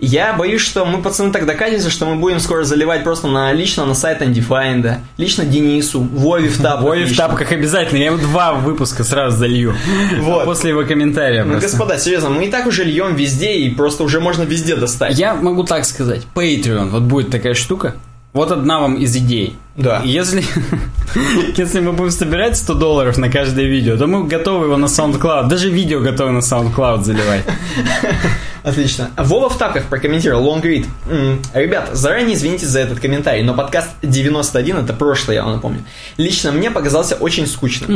Я боюсь, что мы, пацаны, так докатимся, что мы будем скоро заливать просто на лично на сайт Undefined, лично Денису, Вове в тапках. Ой, в тапках обязательно. Я ему два выпуска сразу залью. Вот. После его комментария Ну, господа, серьезно, мы и так уже льем везде, и просто уже можно везде достать. Я могу так сказать. Patreon. Вот будет такая штука. Вот одна вам из идей. Да. Если, если мы будем собирать 100 долларов на каждое видео, то мы готовы его на SoundCloud. Даже видео готовы на SoundCloud заливать. Отлично. Вова в тапках прокомментировал, «М, ребят, заранее извините за этот комментарий, но подкаст 91, это прошлое, я вам напомню, лично мне показался очень скучным.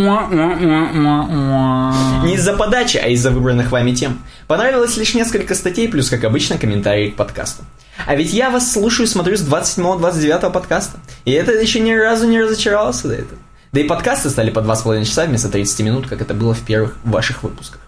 Не из-за подачи, а из-за выбранных вами тем. Понравилось лишь несколько статей, плюс, как обычно, комментарии к подкасту. А ведь я вас слушаю и смотрю с 27-29 подкаста. И это еще ни разу не разочаровался до этого. Да и подкасты стали по 2,5 часа вместо 30 минут, как это было в первых ваших выпусках.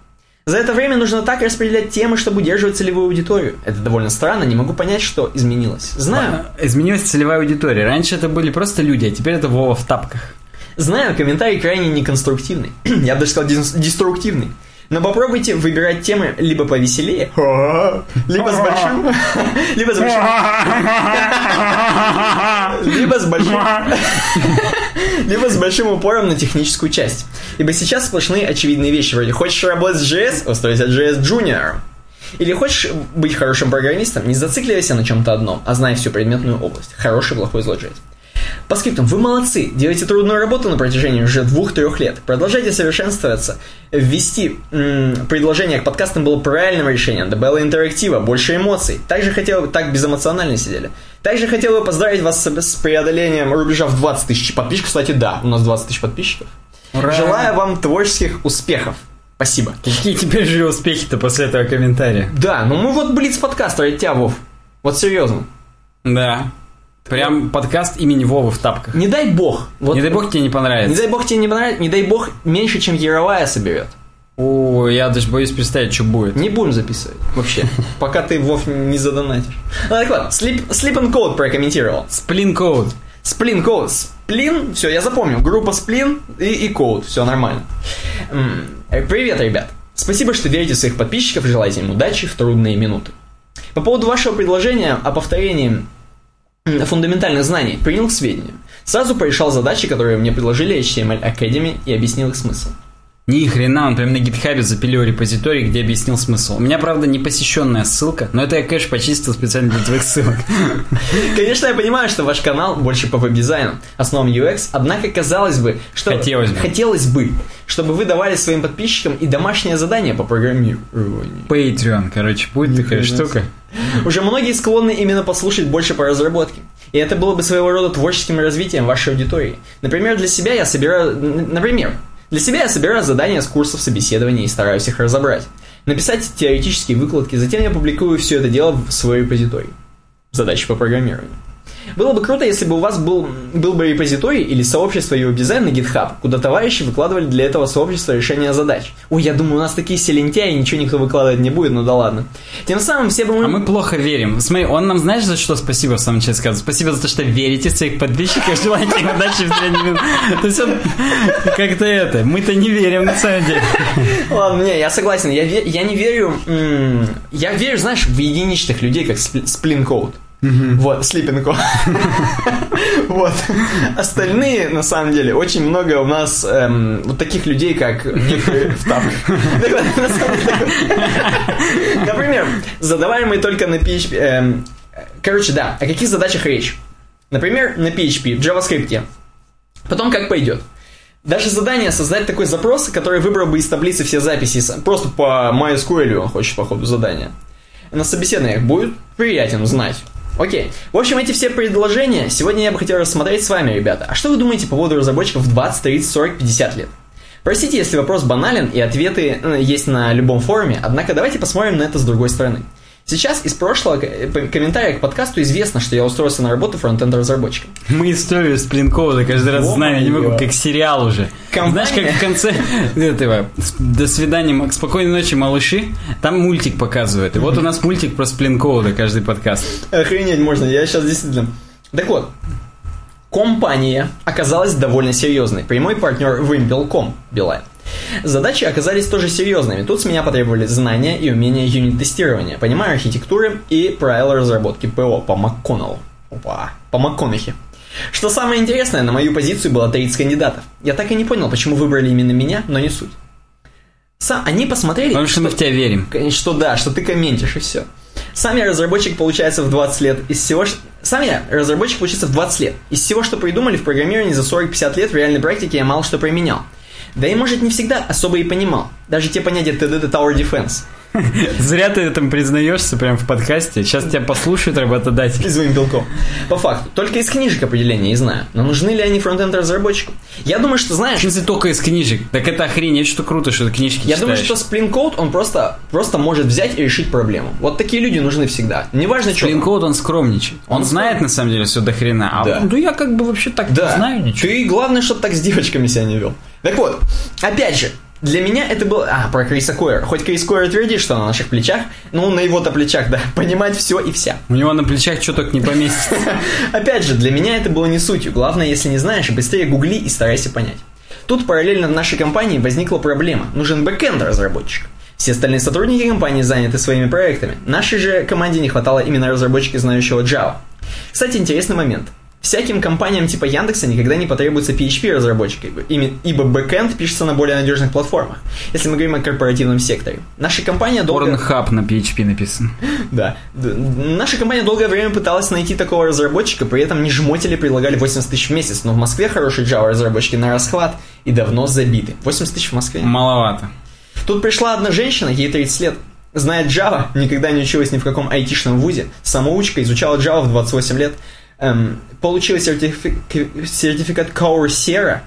За это время нужно так распределять темы, чтобы удерживать целевую аудиторию. Это довольно странно, не могу понять, что изменилось. Знаю, Изменилась целевая аудитория. Раньше это были просто люди, а теперь это Вова в тапках. знаю, комментарий крайне неконструктивный. Я бы даже сказал деструктивный. Но попробуйте выбирать темы либо повеселее, либо с большим, либо с большим, либо с большим, либо с большим упором на техническую часть. Ибо сейчас сплошные очевидные вещи, вроде хочешь работать с JS, устройся JS Junior. Или хочешь быть хорошим программистом, не зацикливайся на чем-то одном, а знай всю предметную область. Хороший, плохой, злой JS. По скриптам, вы молодцы, делаете трудную работу на протяжении уже двух-трех лет. Продолжайте совершенствоваться. Ввести м, предложение к подкастам было правильным решением. Добавило интерактива, больше эмоций. Также хотел бы, так безэмоционально сидели. Также хотел бы поздравить вас с, с преодолением рубежа в 20 тысяч подписчиков. Кстати, да, у нас 20 тысяч подписчиков. Ура! Желаю вам творческих успехов. Спасибо. Какие теперь же успехи-то после этого комментария? Да, ну мы вот блиц подкаст ради тебя, Вов. Вот серьезно. Да. Прям подкаст имени Вовы в тапках. Не дай бог. Вот, Не дай бог тебе не Не понравится. дай бог тебе не понравится, не дай бог меньше, чем Яровая соберет. О, я даже боюсь представить, что будет. Не будем записывать вообще, пока ты Вов не задонатишь. Ну так вот, Sleep, Sleep and Code прокомментировал. Сплин код. Сплин Code. Сплин, все, я запомнил. Группа Сплин и, и Code, все нормально. Привет, ребят. Спасибо, что верите в своих подписчиков и желаете им удачи в трудные минуты. По поводу вашего предложения о повторении фундаментальных знаний принял к сведению. Сразу порешал задачи, которые мне предложили HTML Academy и объяснил их смысл. Ни хрена, он прям на гитхабе запилил репозиторий, где объяснил смысл. У меня, правда, непосещенная ссылка, но это я кэш почистил специально для твоих ссылок. Конечно, я понимаю, что ваш канал больше по веб-дизайну, основам UX, однако казалось бы, что... Хотелось бы. Хотелось бы, чтобы вы давали своим подписчикам и домашнее задание по программированию. Patreon, короче, будет такая штука. Уже многие склонны именно послушать больше по разработке. И это было бы своего рода творческим развитием вашей аудитории. Например, для себя я собираю... Например, для себя я собираю задания с курсов собеседования и стараюсь их разобрать. Написать теоретические выкладки, затем я публикую все это дело в свой репозиторий. Задачи по программированию. Было бы круто, если бы у вас был, был бы репозиторий или сообщество веб-дизайн на GitHub, куда товарищи выкладывали для этого сообщества решения задач. Ой, я думаю, у нас такие все лентяи, ничего никто выкладывать не будет, ну да ладно. Тем самым все бы... А мы плохо верим. Смотри, он нам, знаешь, за что спасибо в самом начале сказал? Спасибо за то, что верите в своих подписчиков, желаете им удачи в. То есть он как-то это, мы-то не верим на самом деле. Ладно, не, я согласен. Я, я не верю... я верю, знаешь, в единичных людей, как Спл- Вот, Code. Вот. Остальные, на самом деле, очень много у нас эм, вот таких людей, как в тапках. Например, задаваемые только на PHP... эм, Короче, да, о каких задачах речь? Например, на PHP, в JavaScript. Потом как пойдет. Даже задание создать такой запрос, который выбрал бы из таблицы все записи, просто по MySQL он хочет по ходу задания. На собеседованиях будет приятен знать. Окей. В общем, эти все предложения сегодня я бы хотел рассмотреть с вами, ребята. А что вы думаете по поводу разработчиков в 20, 30, 40, 50 лет? Простите, если вопрос банален и ответы э, есть на любом форуме, однако давайте посмотрим на это с другой стороны. Сейчас из прошлого э, комментария к подкасту известно, что я устроился на работу фронтенд разработчиком. Мы историю Сплинкода каждый раз знаем, я не могу, как сериал уже. Компания- Знаешь, как в конце этого «До свидания, Мак- спокойной ночи, малыши», там мультик показывают. И вот у нас мультик про Сплинкода каждый подкаст. Охренеть можно, я сейчас действительно... Так вот, компания оказалась довольно серьезной. Прямой партнер Wimpel.com, Билайн. Задачи оказались тоже серьезными. Тут с меня потребовали знания и умения юнит-тестирования, понимаю архитектуры и правила разработки ПО по МакКоннеллу. Опа, по МакКонахе. Что самое интересное, на мою позицию было 30 кандидатов. Я так и не понял, почему выбрали именно меня, но не суть. Сам, они посмотрели... Потому что мы в тебя верим. Что да, что ты комментишь и все. Сам я разработчик получается в 20 лет. Из всего, Сам я разработчик получается в 20 лет. Из всего, что придумали в программировании за 40-50 лет в реальной практике я мало что применял. Да и может не всегда особо и понимал. Даже те понятия TDD Tower Defense. Зря ты этим признаешься прямо в подкасте. Сейчас тебя послушают работодатель. Из белком. По факту. Только из книжек определения не знаю. Но нужны ли они фронтенд разработчику? Я думаю, что знаешь... В смысле, только из книжек. Так это охренеть, что круто, что ты книжки Я читаешь. думаю, что Code, он просто, просто может взять и решить проблему. Вот такие люди нужны всегда. Неважно, что... Сплинкод, он скромничает. Он, Он знает, на самом деле, все до хрена. А Да. ну, я как бы вообще так Да. не знаю ничего. Ты главное, чтобы так с девочками себя не вел. Так вот, опять же, для меня это было... А, про Криса Койер. Хоть Крис Койер твердит, что на наших плечах, ну, на его-то плечах, да, понимать все и вся. У него на плечах что только не поместится. Опять же, для меня это было не сутью. Главное, если не знаешь, быстрее гугли и старайся понять. Тут параллельно в нашей компании возникла проблема. Нужен бэкэнд разработчик. Все остальные сотрудники компании заняты своими проектами. Нашей же команде не хватало именно разработчика, знающего Java. Кстати, интересный момент. Всяким компаниям типа Яндекса никогда не потребуется PHP-разработчик, ими- ибо бэкэнд пишется на более надежных платформах, если мы говорим о корпоративном секторе. Наша компания долго... Pornhub на PHP написан. Да. Наша компания долгое время пыталась найти такого разработчика, при этом не жмотели предлагали 80 тысяч в месяц, но в Москве хорошие Java разработчики на расхват и давно забиты. 80 тысяч в Москве. Маловато. Тут пришла одна женщина, ей 30 лет, знает Java, никогда не училась ни в каком айтишном вузе, самоучка, изучала Java в 28 лет, эм, получила сертифи- сертификат Coursera,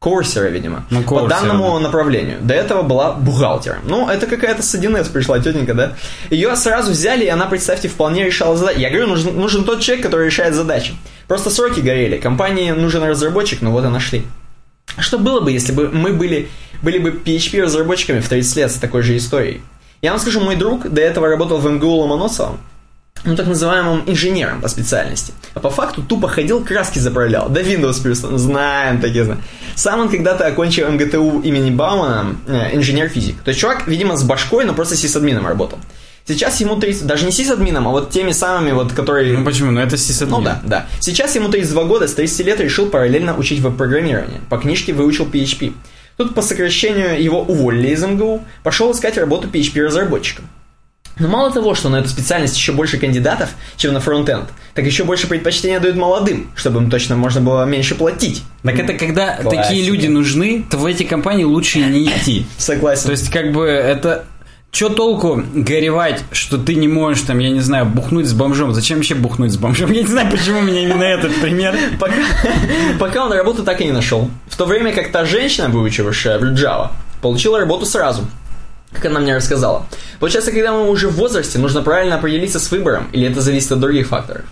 Coursera, видимо, Ну, по Coursera, данному да. направлению. До этого была бухгалтером. Ну, это какая-то с 1С пришла тетенька, да? Ее сразу взяли, и она, представьте, вполне решала задачи. Я говорю, нужен, нужен тот человек, который решает задачи. Просто сроки горели. Компании нужен разработчик, ну вот и нашли. Что было бы, если бы мы были, были бы PHP-разработчиками в 30 лет с такой же историей? Я вам скажу, мой друг до этого работал в МГУ Ломоносова, ну, так называемым инженером по специальности. А по факту тупо ходил, краски заправлял. Да Windows Plus, знаем такие знаем. Сам он когда-то окончил МГТУ имени Баумана, э, инженер-физик. То есть чувак, видимо, с башкой, но просто сисадмином работал. Сейчас ему 30, даже не сисадмином, а вот теми самыми, вот, которые... Ну почему? Ну это сисадмин. Ну да, да. Сейчас ему 32 года, с 30 лет решил параллельно учить веб-программирование. По книжке выучил PHP. Тут по сокращению его уволили из МГУ, пошел искать работу PHP-разработчиком. Но мало того, что на эту специальность еще больше кандидатов, чем на фронтенд, так еще больше предпочтения дают молодым, чтобы им точно можно было меньше платить. Так это когда Классика. такие люди нужны, то в эти компании лучше не идти. Согласен. То есть, как бы, это... Чё толку горевать, что ты не можешь, там, я не знаю, бухнуть с бомжом? Зачем вообще бухнуть с бомжом? Я не знаю, почему у меня именно этот пример. пока, пока он работу так и не нашел. В то время как та женщина, выучившая Java, получила работу сразу. Как она мне рассказала. Получается, когда мы уже в возрасте, нужно правильно определиться с выбором, или это зависит от других факторов.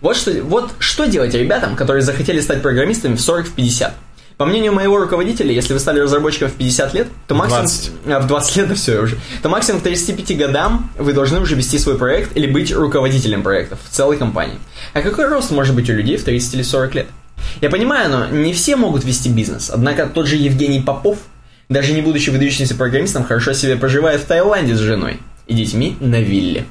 Вот что, вот что делать ребятам, которые захотели стать программистами в 40-50? По мнению моего руководителя, если вы стали разработчиком в 50 лет, то максимум... 20. А, в 20 лет, да все уже. То максимум к 35 годам вы должны уже вести свой проект или быть руководителем проектов в целой компании. А какой рост может быть у людей в 30 или 40 лет? Я понимаю, но не все могут вести бизнес. Однако тот же Евгений Попов, даже не будучи выдающимся программистом, хорошо себе проживает в Таиланде с женой и детьми на вилле.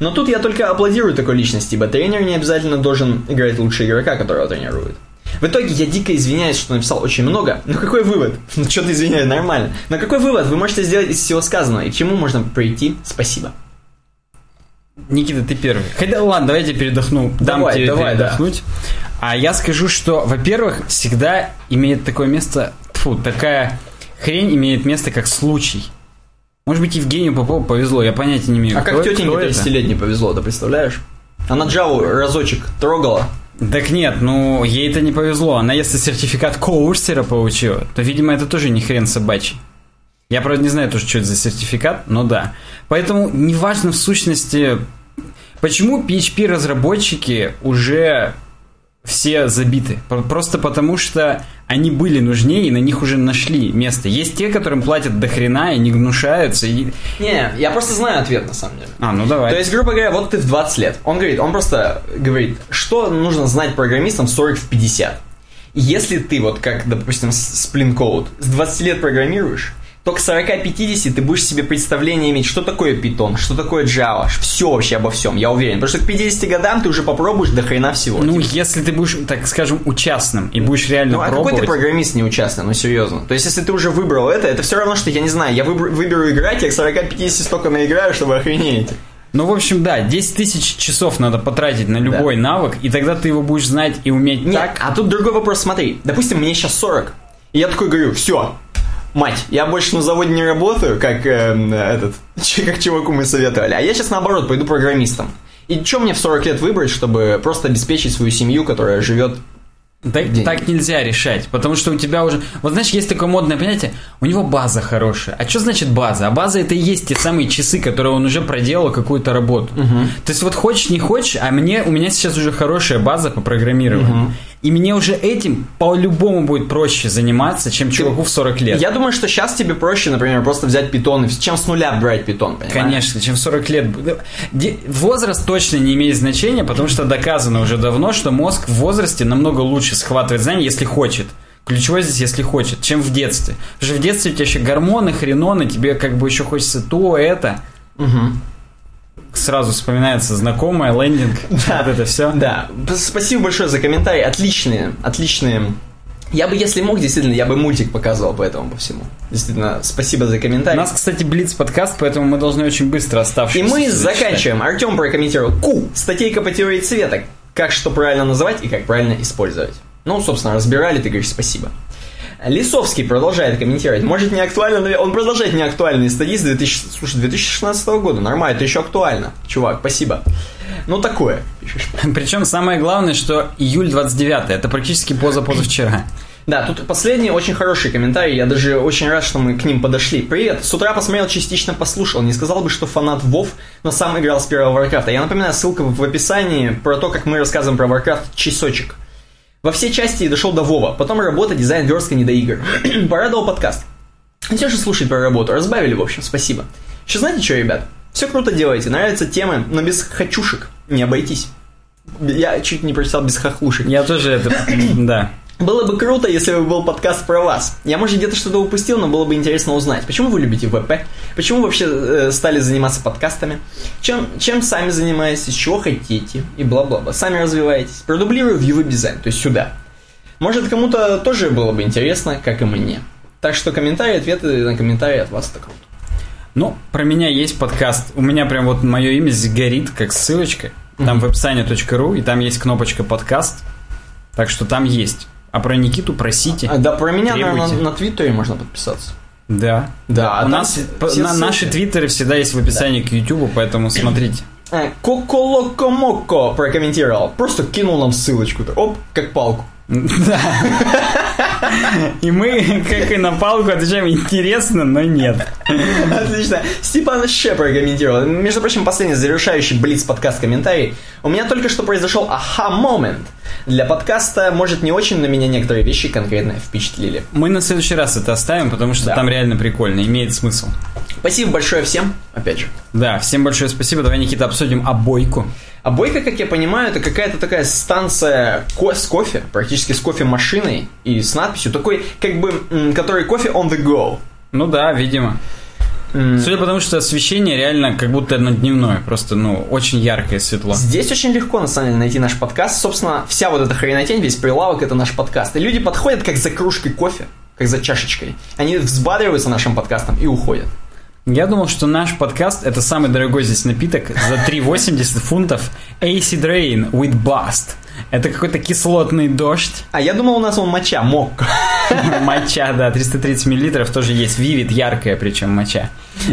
Но тут я только аплодирую такой личности, ибо тренер не обязательно должен играть лучше игрока, которого тренирует. В итоге я дико извиняюсь, что написал очень много, но какой вывод? Ну что ты извиняешь, нормально. Но какой вывод вы можете сделать из всего сказанного и к чему можно прийти? Спасибо. Никита, ты первый. Хотя, ладно, давайте передохну. Дам Давай, тебе давай, да. передохнуть. А я скажу, что, во-первых, всегда имеет такое место, тьфу, такая хрень имеет место как случай. Может быть, Евгению Попову повезло, я понятия не имею. А как тетеньке кто это. 30-летней повезло, ты представляешь? Она Джаву разочек трогала. Так нет, ну, ей это не повезло. Она если сертификат коурсера получила, то, видимо, это тоже не хрен собачий. Я, правда, не знаю тоже, что это за сертификат, но да. Поэтому неважно в сущности, почему PHP-разработчики уже все забиты. Про- Просто потому, что они были нужнее, и на них уже нашли место. Есть те, которым платят до хрена и не гнушаются. И... Не, я просто знаю ответ на самом деле. А, ну давай. То есть, грубо говоря, вот ты в 20 лет. Он говорит, он просто говорит, что нужно знать программистам в 40 в 50. И Если ты вот как, допустим, с Code с 20 лет программируешь, то к 40-50 ты будешь себе представление иметь, что такое Python, что такое Java, все вообще обо всем, я уверен. Потому что к 50 годам ты уже попробуешь до хрена всего. ну, Типа, если ты будешь, так скажем, участным и будешь реально ну, а пробовать... какой ты программист не участный, ну серьезно. То есть, если ты уже выбрал это, это все равно, что я не знаю, я выбр- выберу играть, я к 40-50 столько наиграю, чтобы охренеть. Ну, в общем, да, 10 тысяч часов надо потратить на любой навык, и тогда ты его будешь знать и уметь Нет, так. а тут другой вопрос, смотри. Допустим, мне сейчас 40. И я такой говорю, все, мать, я больше на заводе не работаю, как эм, этот, как чуваку мы советовали. А я сейчас наоборот пойду программистом. И что мне в 40 лет выбрать, чтобы просто обеспечить свою семью, которая живет... Так, денег. так нельзя решать, потому что у тебя уже... Вот знаешь, есть такое модное понятие, у него база хорошая. А что значит база? А база это и есть те самые часы, которые он уже проделал какую-то работу. То есть вот хочешь, не хочешь, а мне, у меня сейчас уже хорошая база по программированию. И мне уже этим по-любому будет проще заниматься, чем чуваку в 40 лет. Я думаю, что сейчас тебе проще, например, просто взять питон, чем с нуля брать питон, понимаешь? Конечно, чем в 40 лет. Возраст точно не имеет значения, потому что доказано уже давно, что мозг в возрасте намного лучше схватывает знания, если хочет. Ключевое здесь, если хочет, чем в детстве. Потому что в детстве у тебя еще гормоны, хреноны, тебе как бы еще хочется то, это. Мгм. Сразу вспоминается знакомое, лендинг, вот это все. Да, спасибо большое за комментарии, отличные, отличные. Я бы, если мог, действительно, я бы мультик показывал по этому, по всему. Действительно, спасибо за У комментарий. нас, кстати, Блиц подкаст, поэтому мы должны очень быстро И оставшиеся. мы зачитать. заканчиваем. Артем прокомментировал. Ку. Статейка по теории цвета. Как что правильно называть и как правильно использовать. Ну, собственно, разбирали, ты говоришь спасибо. Лисовский продолжает комментировать. Может, не актуально, но он продолжает не актуальные статьи с 2000, слушай, 2016 года. Нормально, это еще актуально. Чувак, спасибо. Ну, такое. Причем самое главное, что июль 29 это практически поза-позавчера. Да, тут последний очень хороший комментарий. Я даже очень рад, что мы к ним подошли. Привет, с утра посмотрел, частично послушал. Не сказал бы, что фанат Вов, но сам играл с первого Варкрафта. Я напоминаю, ссылка в описании про то, как мы рассказываем про Варкрафт часочек. Во все части и дошел до Вова. Потом работа, дизайн, верстка, не до игр. Порадовал подкаст. Все же слушать про работу. Разбавили, в общем, спасибо. Еще знаете что, ребят? Все круто делаете, нравятся темы, но без хочушек не обойтись. Я чуть не прочитал без хохлушек. Я тоже это... Да. Было бы круто, если бы был подкаст про вас. Я, может, где-то что-то упустил, но было бы интересно узнать. Почему вы любите ВП? Почему вообще э, стали заниматься подкастами? Чем, чем сами занимаетесь? Чего хотите? И бла-бла-бла. Сами развиваетесь. Продублирую в UV дизайн, то есть сюда. Может, кому-то тоже было бы интересно, как и мне. Так что комментарии, ответы на комментарии от вас это круто. Ну, про меня есть подкаст. У меня прям вот мое имя здесь горит, как ссылочка. Там веб-сайне.ру, и там есть кнопочка подкаст. Так что там есть. А про Никиту просите. А, да, про меня, Требуйте. наверное, на Твиттере можно подписаться. Да. Да, а У нас все- на- наши твиттеры всегда есть в описании к YouTube, поэтому смотрите. Э, Коколокомоко прокомментировал. Просто кинул нам ссылочку. Оп, как палку. Да. И мы, как и на палку, отвечаем интересно, но нет. Отлично. Степан Ше прокомментировал. Между прочим, последний завершающий Блиц подкаст комментарий. У меня только что произошел аха-момент. Для подкаста, может, не очень, но меня некоторые вещи конкретно впечатлили. Мы на следующий раз это оставим, потому что Да. там реально прикольно, имеет смысл. Спасибо большое всем, опять же. Да, всем большое спасибо. Давай, Никита, обсудим обойку. А бойка, как я понимаю, это какая-то такая станция ко- с кофе, практически с кофемашиной и с надписью такой, как бы, который кофе on the go. Ну да, видимо. М, Судя по тому, что освещение реально как будто однодневное, просто, ну, очень яркое светло. Здесь очень легко, на самом деле, найти наш подкаст. Собственно, вся вот эта хренотень, весь прилавок, это наш подкаст. И люди подходят как за кружкой кофе, как за чашечкой. Они взбадриваются нашим подкастом и уходят. Я думал, что наш подкаст это самый дорогой здесь напиток за 3,80 фунтов Acid Rain with Bust. Это какой-то кислотный дождь. А я думал, у нас он моча, мокко. Моча, да, 330 миллилитров тоже есть. Вивит, яркая причем моча.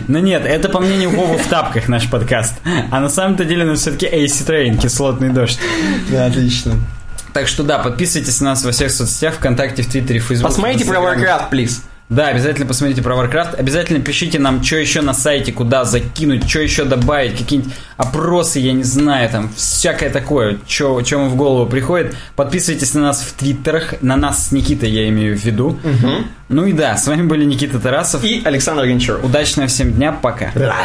Но нет, это по мнению Вовы в тапках наш подкаст. А на самом-то деле, ну, все-таки Acid Rain, кислотный дождь. Да, отлично. Так что да, подписывайтесь на нас во всех соцсетях, ВКонтакте, в Твиттере, в Фейсбуке. Посмотрите про. Warcraft, плиз. Да, обязательно посмотрите про Warcraft. Обязательно пишите нам, что еще на сайте, куда закинуть, что еще добавить, какие-нибудь опросы, я не знаю, там, всякое такое, что вам в голову приходит. Подписывайтесь на нас в твиттерах, на нас с Никитой я имею в виду. Ну и да, с вами были Никита Тарасов. И Александр Гончаров. Удачного всем дня, пока. Да.